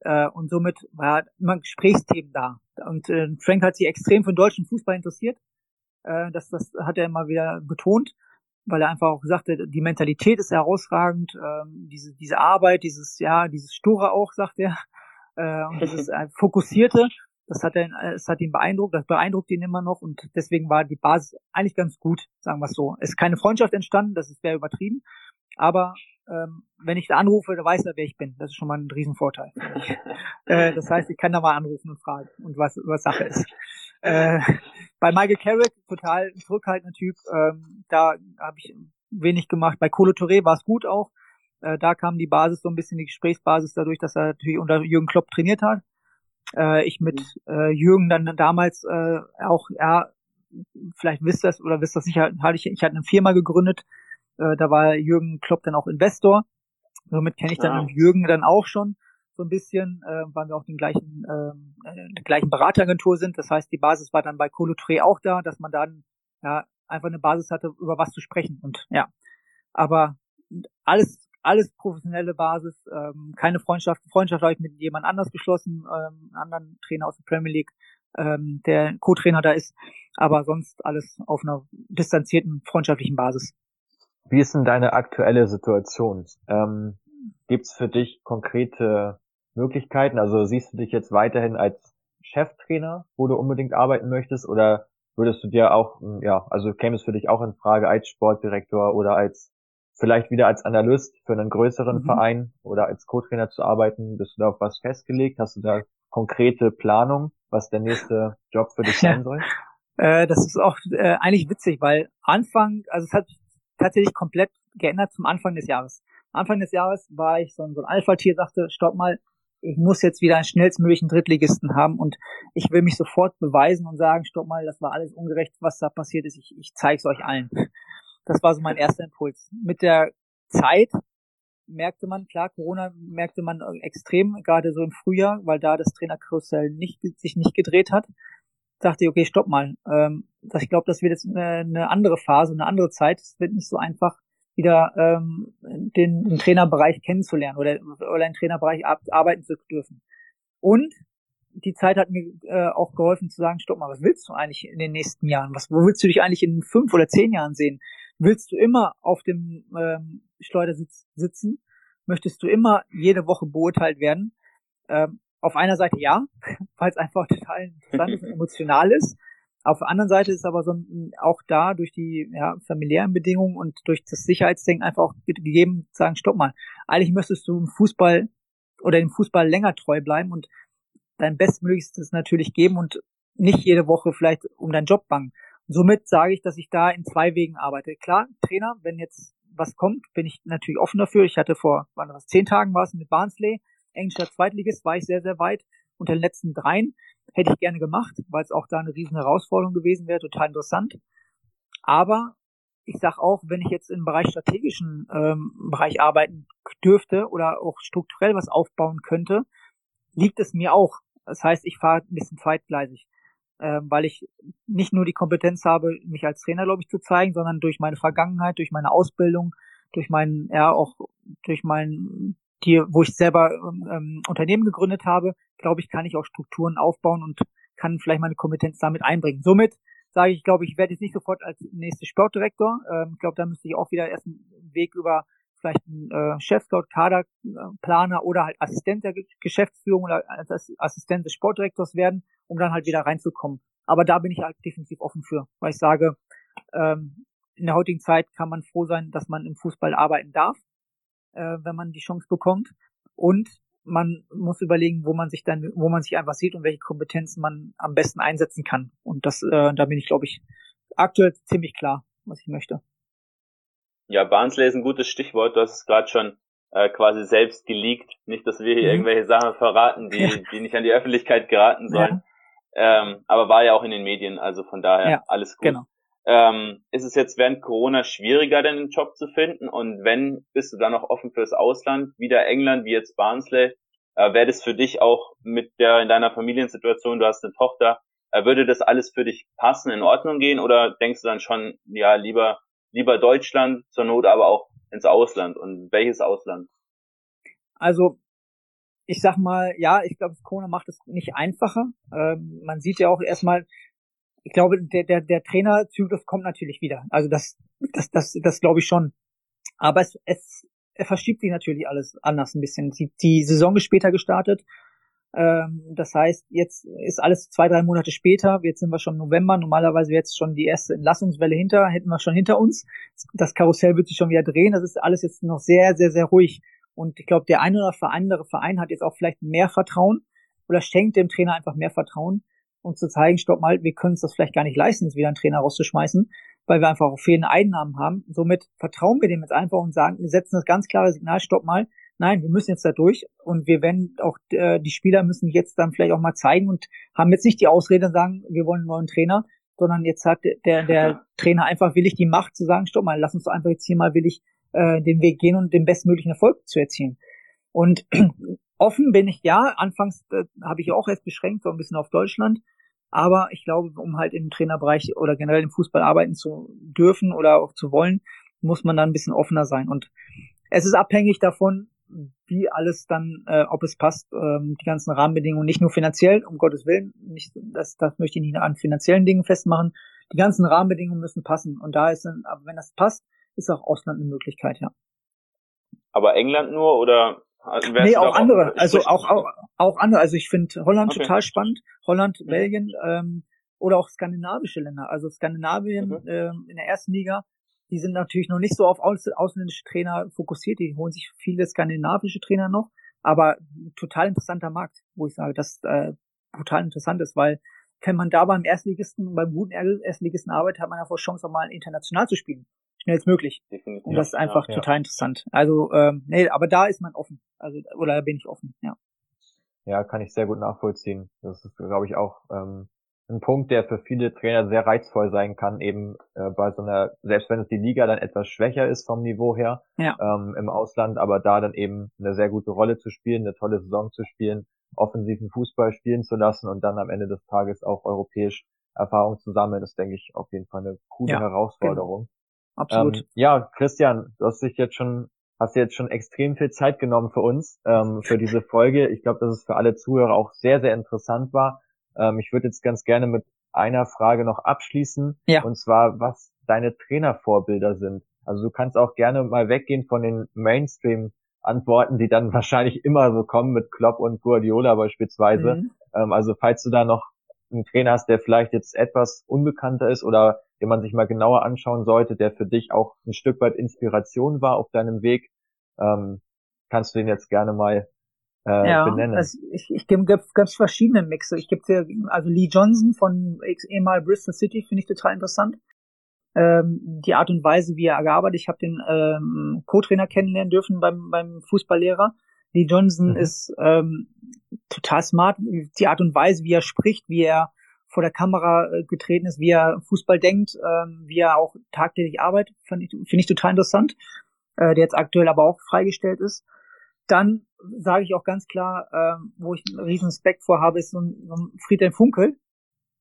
Äh, und somit war immer Gesprächsthemen da. Und äh, Frank hat sich extrem für den deutschen Fußball interessiert. das, das hat er immer wieder betont weil er einfach auch sagte, die Mentalität ist herausragend, ähm, diese, diese Arbeit, dieses, ja, dieses Sture auch, sagt er, äh, und <laughs> dieses äh, Fokussierte, das hat er, es hat ihn beeindruckt, das beeindruckt ihn immer noch und deswegen war die Basis eigentlich ganz gut, sagen wir es so. Es ist keine Freundschaft entstanden, das ist sehr übertrieben, aber ähm, wenn ich da anrufe, dann weiß er, wer ich bin. Das ist schon mal ein Riesenvorteil. <laughs> äh, das heißt, ich kann da mal anrufen und fragen und was, was Sache ist. Äh, bei Michael Carrick, total zurückhaltender Typ, ähm, da habe ich wenig gemacht. Bei Colo Touré war es gut auch. Äh, da kam die Basis so ein bisschen die Gesprächsbasis dadurch, dass er natürlich unter Jürgen Klopp trainiert hat. Äh, ich mit äh, Jürgen dann damals äh, auch, ja, vielleicht wisst ihr es oder wisst ihr sicher, hatte ich, ich hatte eine Firma gegründet, äh, da war Jürgen Klopp dann auch Investor. Somit kenne ich dann ja. Jürgen dann auch schon so ein bisschen, äh, weil wir auch den gleichen, ähm, äh, der gleichen Berateragentur sind. Das heißt, die Basis war dann bei Colotre auch da, dass man dann ja einfach eine Basis hatte, über was zu sprechen. Und ja, aber alles, alles professionelle Basis, ähm, keine Freundschaft. Freundschaft habe ich mit jemand anders geschlossen, ähm, anderen Trainer aus der Premier League, ähm, der Co-Trainer da ist, aber sonst alles auf einer distanzierten, freundschaftlichen Basis. Wie ist denn deine aktuelle Situation? Ähm, Gibt es für dich konkrete Möglichkeiten? Also siehst du dich jetzt weiterhin als Cheftrainer, wo du unbedingt arbeiten möchtest, oder würdest du dir auch, ja, also käme es für dich auch in Frage als Sportdirektor oder als vielleicht wieder als Analyst für einen größeren mhm. Verein oder als Co-Trainer zu arbeiten? Bist du da auf was festgelegt? Hast du da konkrete Planung, was der nächste Job für dich sein <laughs> soll? Äh, das ist auch äh, eigentlich witzig, weil Anfang, also es hat tatsächlich komplett geändert zum Anfang des Jahres. Anfang des Jahres war ich so ein, so ein Alpha-Tier, sagte, stopp mal, ich muss jetzt wieder einen schnellstmöglichen Drittligisten haben und ich will mich sofort beweisen und sagen, stopp mal, das war alles ungerecht, was da passiert ist. Ich, ich zeige es euch allen. Das war so mein erster Impuls. Mit der Zeit merkte man, klar, Corona merkte man extrem, gerade so im Frühjahr, weil da das Trainerkarussell nicht, sich nicht gedreht hat. Dachte ich, okay, stopp mal. Ähm, ich glaube, das wird jetzt eine, eine andere Phase, eine andere Zeit. Es wird nicht so einfach, wieder ähm, den, den Trainerbereich kennenzulernen oder, oder einen Trainerbereich ab, arbeiten zu dürfen. Und die Zeit hat mir äh, auch geholfen zu sagen, stopp mal, was willst du eigentlich in den nächsten Jahren? Was, wo willst du dich eigentlich in fünf oder zehn Jahren sehen? Willst du immer auf dem ähm, Schleudersitz sitzen? Möchtest du immer jede Woche beurteilt werden? Ähm, auf einer Seite ja, <laughs> weil es einfach total interessant ist und <laughs> emotional ist. Auf der anderen Seite ist aber so ein, auch da durch die ja, familiären Bedingungen und durch das Sicherheitsdenken einfach auch gegeben, sagen, stopp mal, eigentlich müsstest du im Fußball oder im Fußball länger treu bleiben und dein Bestmöglichstes natürlich geben und nicht jede Woche vielleicht um deinen Job bangen. Somit sage ich, dass ich da in zwei Wegen arbeite. Klar, Trainer, wenn jetzt was kommt, bin ich natürlich offen dafür. Ich hatte vor, wann was, zehn Tagen war es mit Barnsley, englischer Zweitligist, war ich sehr, sehr weit. Unter den letzten dreien Hätte ich gerne gemacht, weil es auch da eine riesen Herausforderung gewesen wäre, total interessant. Aber ich sag auch, wenn ich jetzt im Bereich strategischen ähm, Bereich arbeiten dürfte oder auch strukturell was aufbauen könnte, liegt es mir auch. Das heißt, ich fahre ein bisschen zweitgleisig, äh, weil ich nicht nur die Kompetenz habe, mich als Trainer, glaube ich, zu zeigen, sondern durch meine Vergangenheit, durch meine Ausbildung, durch meinen, ja, auch durch meinen die, wo ich selber ähm, Unternehmen gegründet habe, glaube ich, kann ich auch Strukturen aufbauen und kann vielleicht meine Kompetenz damit einbringen. Somit sage ich, glaube ich, werde jetzt nicht sofort als nächster Sportdirektor. Ähm, ich glaube, da müsste ich auch wieder erst einen Weg über vielleicht einen äh, Chefscout, Kaderplaner oder halt Assistent der Geschäftsführung oder Assistent des Sportdirektors werden, um dann halt wieder reinzukommen. Aber da bin ich halt definitiv offen für, weil ich sage, ähm, in der heutigen Zeit kann man froh sein, dass man im Fußball arbeiten darf äh, wenn man die Chance bekommt. Und man muss überlegen, wo man sich dann, wo man sich einfach sieht und welche Kompetenzen man am besten einsetzen kann. Und das, äh, da bin ich, glaube ich, aktuell ziemlich klar, was ich möchte. Ja, Barnsley ist ein gutes Stichwort. Du hast es gerade schon äh, quasi selbst geleakt. Nicht, dass wir hier mhm. irgendwelche Sachen verraten, die, ja. die nicht an die Öffentlichkeit geraten sollen. Ja. Ähm, aber war ja auch in den Medien, also von daher ja, alles gut. Genau. Ähm, ist es jetzt während Corona schwieriger, denn einen Job zu finden? Und wenn, bist du dann noch offen fürs Ausland, wieder England, wie jetzt Barnsley? Äh, Wäre das für dich auch mit der in deiner Familiensituation, du hast eine Tochter, äh, würde das alles für dich passen, in Ordnung gehen? Oder denkst du dann schon, ja, lieber, lieber Deutschland, zur Not aber auch ins Ausland? Und welches Ausland? Also, ich sag mal, ja, ich glaube, Corona macht es nicht einfacher. Ähm, man sieht ja auch erstmal, ich glaube, der, der, der Trainerzyklus kommt natürlich wieder. Also das, das, das, das glaube ich schon. Aber es, es, es verschiebt sich natürlich alles anders ein bisschen. Die, die Saison ist später gestartet. Ähm, das heißt, jetzt ist alles zwei, drei Monate später. Jetzt sind wir schon November. Normalerweise wäre jetzt schon die erste Entlassungswelle hinter, hätten wir schon hinter uns. Das Karussell wird sich schon wieder drehen. Das ist alles jetzt noch sehr, sehr, sehr ruhig. Und ich glaube, der eine oder andere Verein hat jetzt auch vielleicht mehr Vertrauen oder schenkt dem Trainer einfach mehr Vertrauen und zu zeigen, stopp mal, wir können uns das vielleicht gar nicht leisten, jetzt wieder einen Trainer rauszuschmeißen, weil wir einfach auch fehlende Einnahmen haben. Somit vertrauen wir dem jetzt einfach und sagen, wir setzen das ganz klare Signal, stopp mal, nein, wir müssen jetzt da durch und wir werden auch, äh, die Spieler müssen jetzt dann vielleicht auch mal zeigen und haben jetzt nicht die Ausrede und sagen, wir wollen einen neuen Trainer, sondern jetzt hat der, der Trainer einfach willig die Macht zu sagen, stopp mal, lass uns doch einfach jetzt hier mal willig äh, den Weg gehen und den bestmöglichen Erfolg zu erzielen. Und <clears throat> offen bin ich ja, anfangs äh, habe ich auch erst beschränkt, so ein bisschen auf Deutschland, aber ich glaube, um halt im Trainerbereich oder generell im Fußball arbeiten zu dürfen oder auch zu wollen, muss man dann ein bisschen offener sein. Und es ist abhängig davon, wie alles dann, äh, ob es passt, ähm, die ganzen Rahmenbedingungen, nicht nur finanziell, um Gottes Willen, nicht, das, das möchte ich nicht an finanziellen Dingen festmachen. Die ganzen Rahmenbedingungen müssen passen. Und da ist dann, aber wenn das passt, ist auch Ausland eine Möglichkeit, ja. Aber England nur oder also nee, auch andere. Auch, also auch, auch, auch andere. Also ich finde Holland okay. total spannend. Holland, mhm. Belgien ähm, oder auch skandinavische Länder. Also Skandinavien mhm. ähm, in der ersten Liga, die sind natürlich noch nicht so auf aus, ausländische Trainer fokussiert. Die holen sich viele skandinavische Trainer noch. Aber total interessanter Markt, wo ich sage, dass äh, brutal interessant ist, weil wenn man da beim Erstligisten, beim guten Erstligisten arbeitet, hat man ja vor Chance auch mal international zu spielen. schnellstmöglich. Und das ist einfach ja, total ja. interessant. Also, ähm, nee, aber da ist man offen. Also, oder da bin ich offen, ja. Ja, kann ich sehr gut nachvollziehen. Das ist, glaube ich, auch ähm, ein Punkt, der für viele Trainer sehr reizvoll sein kann, eben äh, bei so einer, selbst wenn es die Liga dann etwas schwächer ist vom Niveau her ja. ähm, im Ausland, aber da dann eben eine sehr gute Rolle zu spielen, eine tolle Saison zu spielen, offensiven Fußball spielen zu lassen und dann am Ende des Tages auch europäisch Erfahrung zu sammeln, ist, denke ich, auf jeden Fall eine coole ja, Herausforderung. Genau. Absolut. Ähm, ja, Christian, du hast dich jetzt schon, hast jetzt schon extrem viel Zeit genommen für uns, ähm, für <laughs> diese Folge. Ich glaube, dass es für alle Zuhörer auch sehr, sehr interessant war. Ähm, ich würde jetzt ganz gerne mit einer Frage noch abschließen. Ja. Und zwar, was deine Trainervorbilder sind. Also du kannst auch gerne mal weggehen von den Mainstream-Antworten, die dann <laughs> wahrscheinlich immer so kommen mit Klopp und Guardiola beispielsweise. Mhm. Ähm, also falls du da noch einen Trainer hast, der vielleicht jetzt etwas unbekannter ist oder den man sich mal genauer anschauen sollte, der für dich auch ein Stück weit Inspiration war auf deinem Weg, ähm, kannst du den jetzt gerne mal äh, ja, benennen. Also ich, ich gebe ganz verschiedene Mixe. Ich gebe dir, also Lee Johnson von ehemalig Bristol City finde ich total interessant. Ähm, die Art und Weise, wie er gearbeitet. Ich habe den ähm, Co-Trainer kennenlernen dürfen beim, beim Fußballlehrer. Lee Johnson mhm. ist ähm, total smart. Die Art und Weise, wie er spricht, wie er vor der Kamera äh, getreten ist, wie er Fußball denkt, ähm, wie er auch tagtäglich arbeitet, finde ich, find ich total interessant. Äh, der jetzt aktuell aber auch freigestellt ist. Dann sage ich auch ganz klar, äh, wo ich einen riesen Respekt vor habe, ist so ein, so ein Friedhelm Funkel.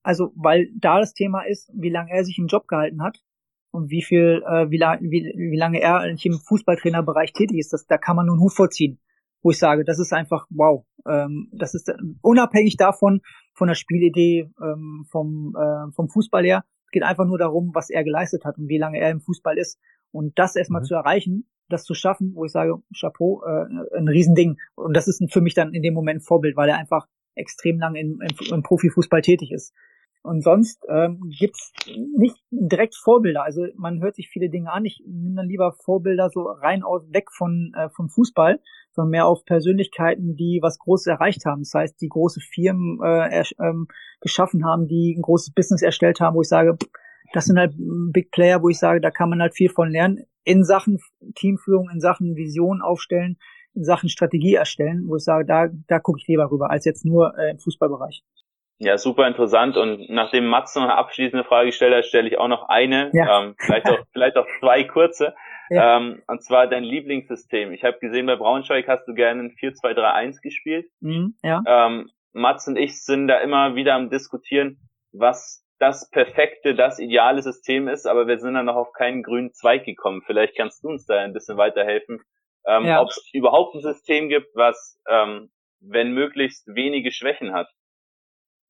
Also, weil da das Thema ist, wie lange er sich im Job gehalten hat und wie viel, äh, wie, la wie, wie lange er im Fußballtrainerbereich tätig ist, das, da kann man nun Hut vorziehen, wo ich sage, das ist einfach wow. Ähm, das ist äh, unabhängig davon, von der Spielidee, ähm, vom, äh, vom Fußball her, geht einfach nur darum, was er geleistet hat und wie lange er im Fußball ist. Und das erstmal mhm. zu erreichen, das zu schaffen, wo ich sage, Chapeau, äh, ein Riesending. Und das ist für mich dann in dem Moment Vorbild, weil er einfach extrem lang im, im, im Profifußball tätig ist. Und sonst ähm, gibt's nicht direkt Vorbilder. Also man hört sich viele Dinge an. Ich nehme dann lieber Vorbilder so rein aus weg von äh, vom Fußball, sondern mehr auf Persönlichkeiten, die was Großes erreicht haben. Das heißt, die große Firmen äh, ähm, geschaffen haben, die ein großes Business erstellt haben, wo ich sage, das sind halt Big Player, wo ich sage, da kann man halt viel von lernen in Sachen Teamführung, in Sachen Vision aufstellen, in Sachen Strategie erstellen, wo ich sage, da, da gucke ich lieber rüber, als jetzt nur äh, im Fußballbereich. Ja, super interessant. Und nachdem Mats noch eine abschließende Frage gestellt hat, stelle ich auch noch eine, ja. ähm, vielleicht auch <laughs> vielleicht auch zwei kurze. Ja. Ähm, und zwar dein Lieblingssystem. Ich habe gesehen, bei Braunschweig hast du gerne ein 4-2-3-1 gespielt. Mhm, ja. ähm, Mats und ich sind da immer wieder am diskutieren, was das perfekte, das ideale System ist, aber wir sind dann noch auf keinen grünen Zweig gekommen. Vielleicht kannst du uns da ein bisschen weiterhelfen, ähm, ja. ob es überhaupt ein System gibt, was, ähm, wenn möglichst wenige Schwächen hat.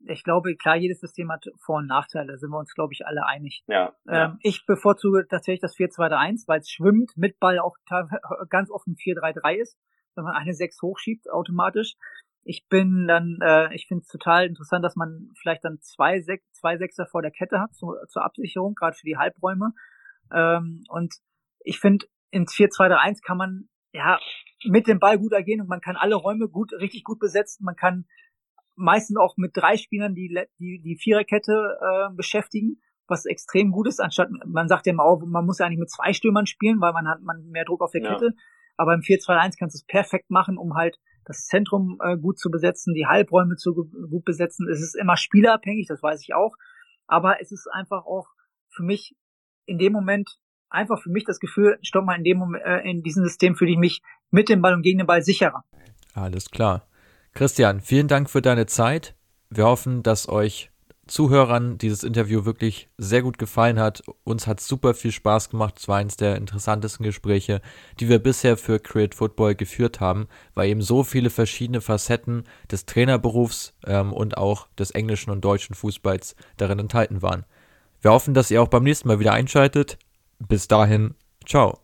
Ich glaube, klar, jedes System hat Vor- und Nachteile, sind wir uns, glaube ich, alle einig. Ja, ja. Ähm, ich bevorzuge tatsächlich das 4-2-1, weil es schwimmt, mit Ball auch ganz oft ein 4-3-3 ist, wenn man eine 6 hochschiebt automatisch ich bin dann, äh, ich finde es total interessant, dass man vielleicht dann zwei, Sek zwei Sechser vor der Kette hat zu, zur Absicherung, gerade für die Halbräume. Ähm, und ich finde, ins 4-2-3-1 kann man ja mit dem Ball gut agieren und man kann alle Räume gut, richtig gut besetzen. Man kann meistens auch mit drei Spielern die, die, die Viererkette äh, beschäftigen, was extrem gut ist, anstatt, man sagt ja immer auch, man muss ja eigentlich mit zwei Stürmern spielen, weil man hat man mehr Druck auf der ja. Kette. Aber im 4-2-1 kannst du es perfekt machen, um halt das Zentrum äh, gut zu besetzen, die Halbräume zu gut besetzen. Es ist immer spielerabhängig, das weiß ich auch. Aber es ist einfach auch für mich in dem Moment einfach für mich das Gefühl, stopp mal in dem Moment, äh, in diesem System fühle ich mich mit dem Ball und gegen den Ball sicherer. Alles klar. Christian, vielen Dank für deine Zeit. Wir hoffen, dass euch Zuhörern dieses Interview wirklich sehr gut gefallen hat. Uns hat super viel Spaß gemacht. Es war eines der interessantesten Gespräche, die wir bisher für Create Football geführt haben, weil eben so viele verschiedene Facetten des Trainerberufs ähm, und auch des englischen und deutschen Fußballs darin enthalten waren. Wir hoffen, dass ihr auch beim nächsten Mal wieder einschaltet. Bis dahin, ciao.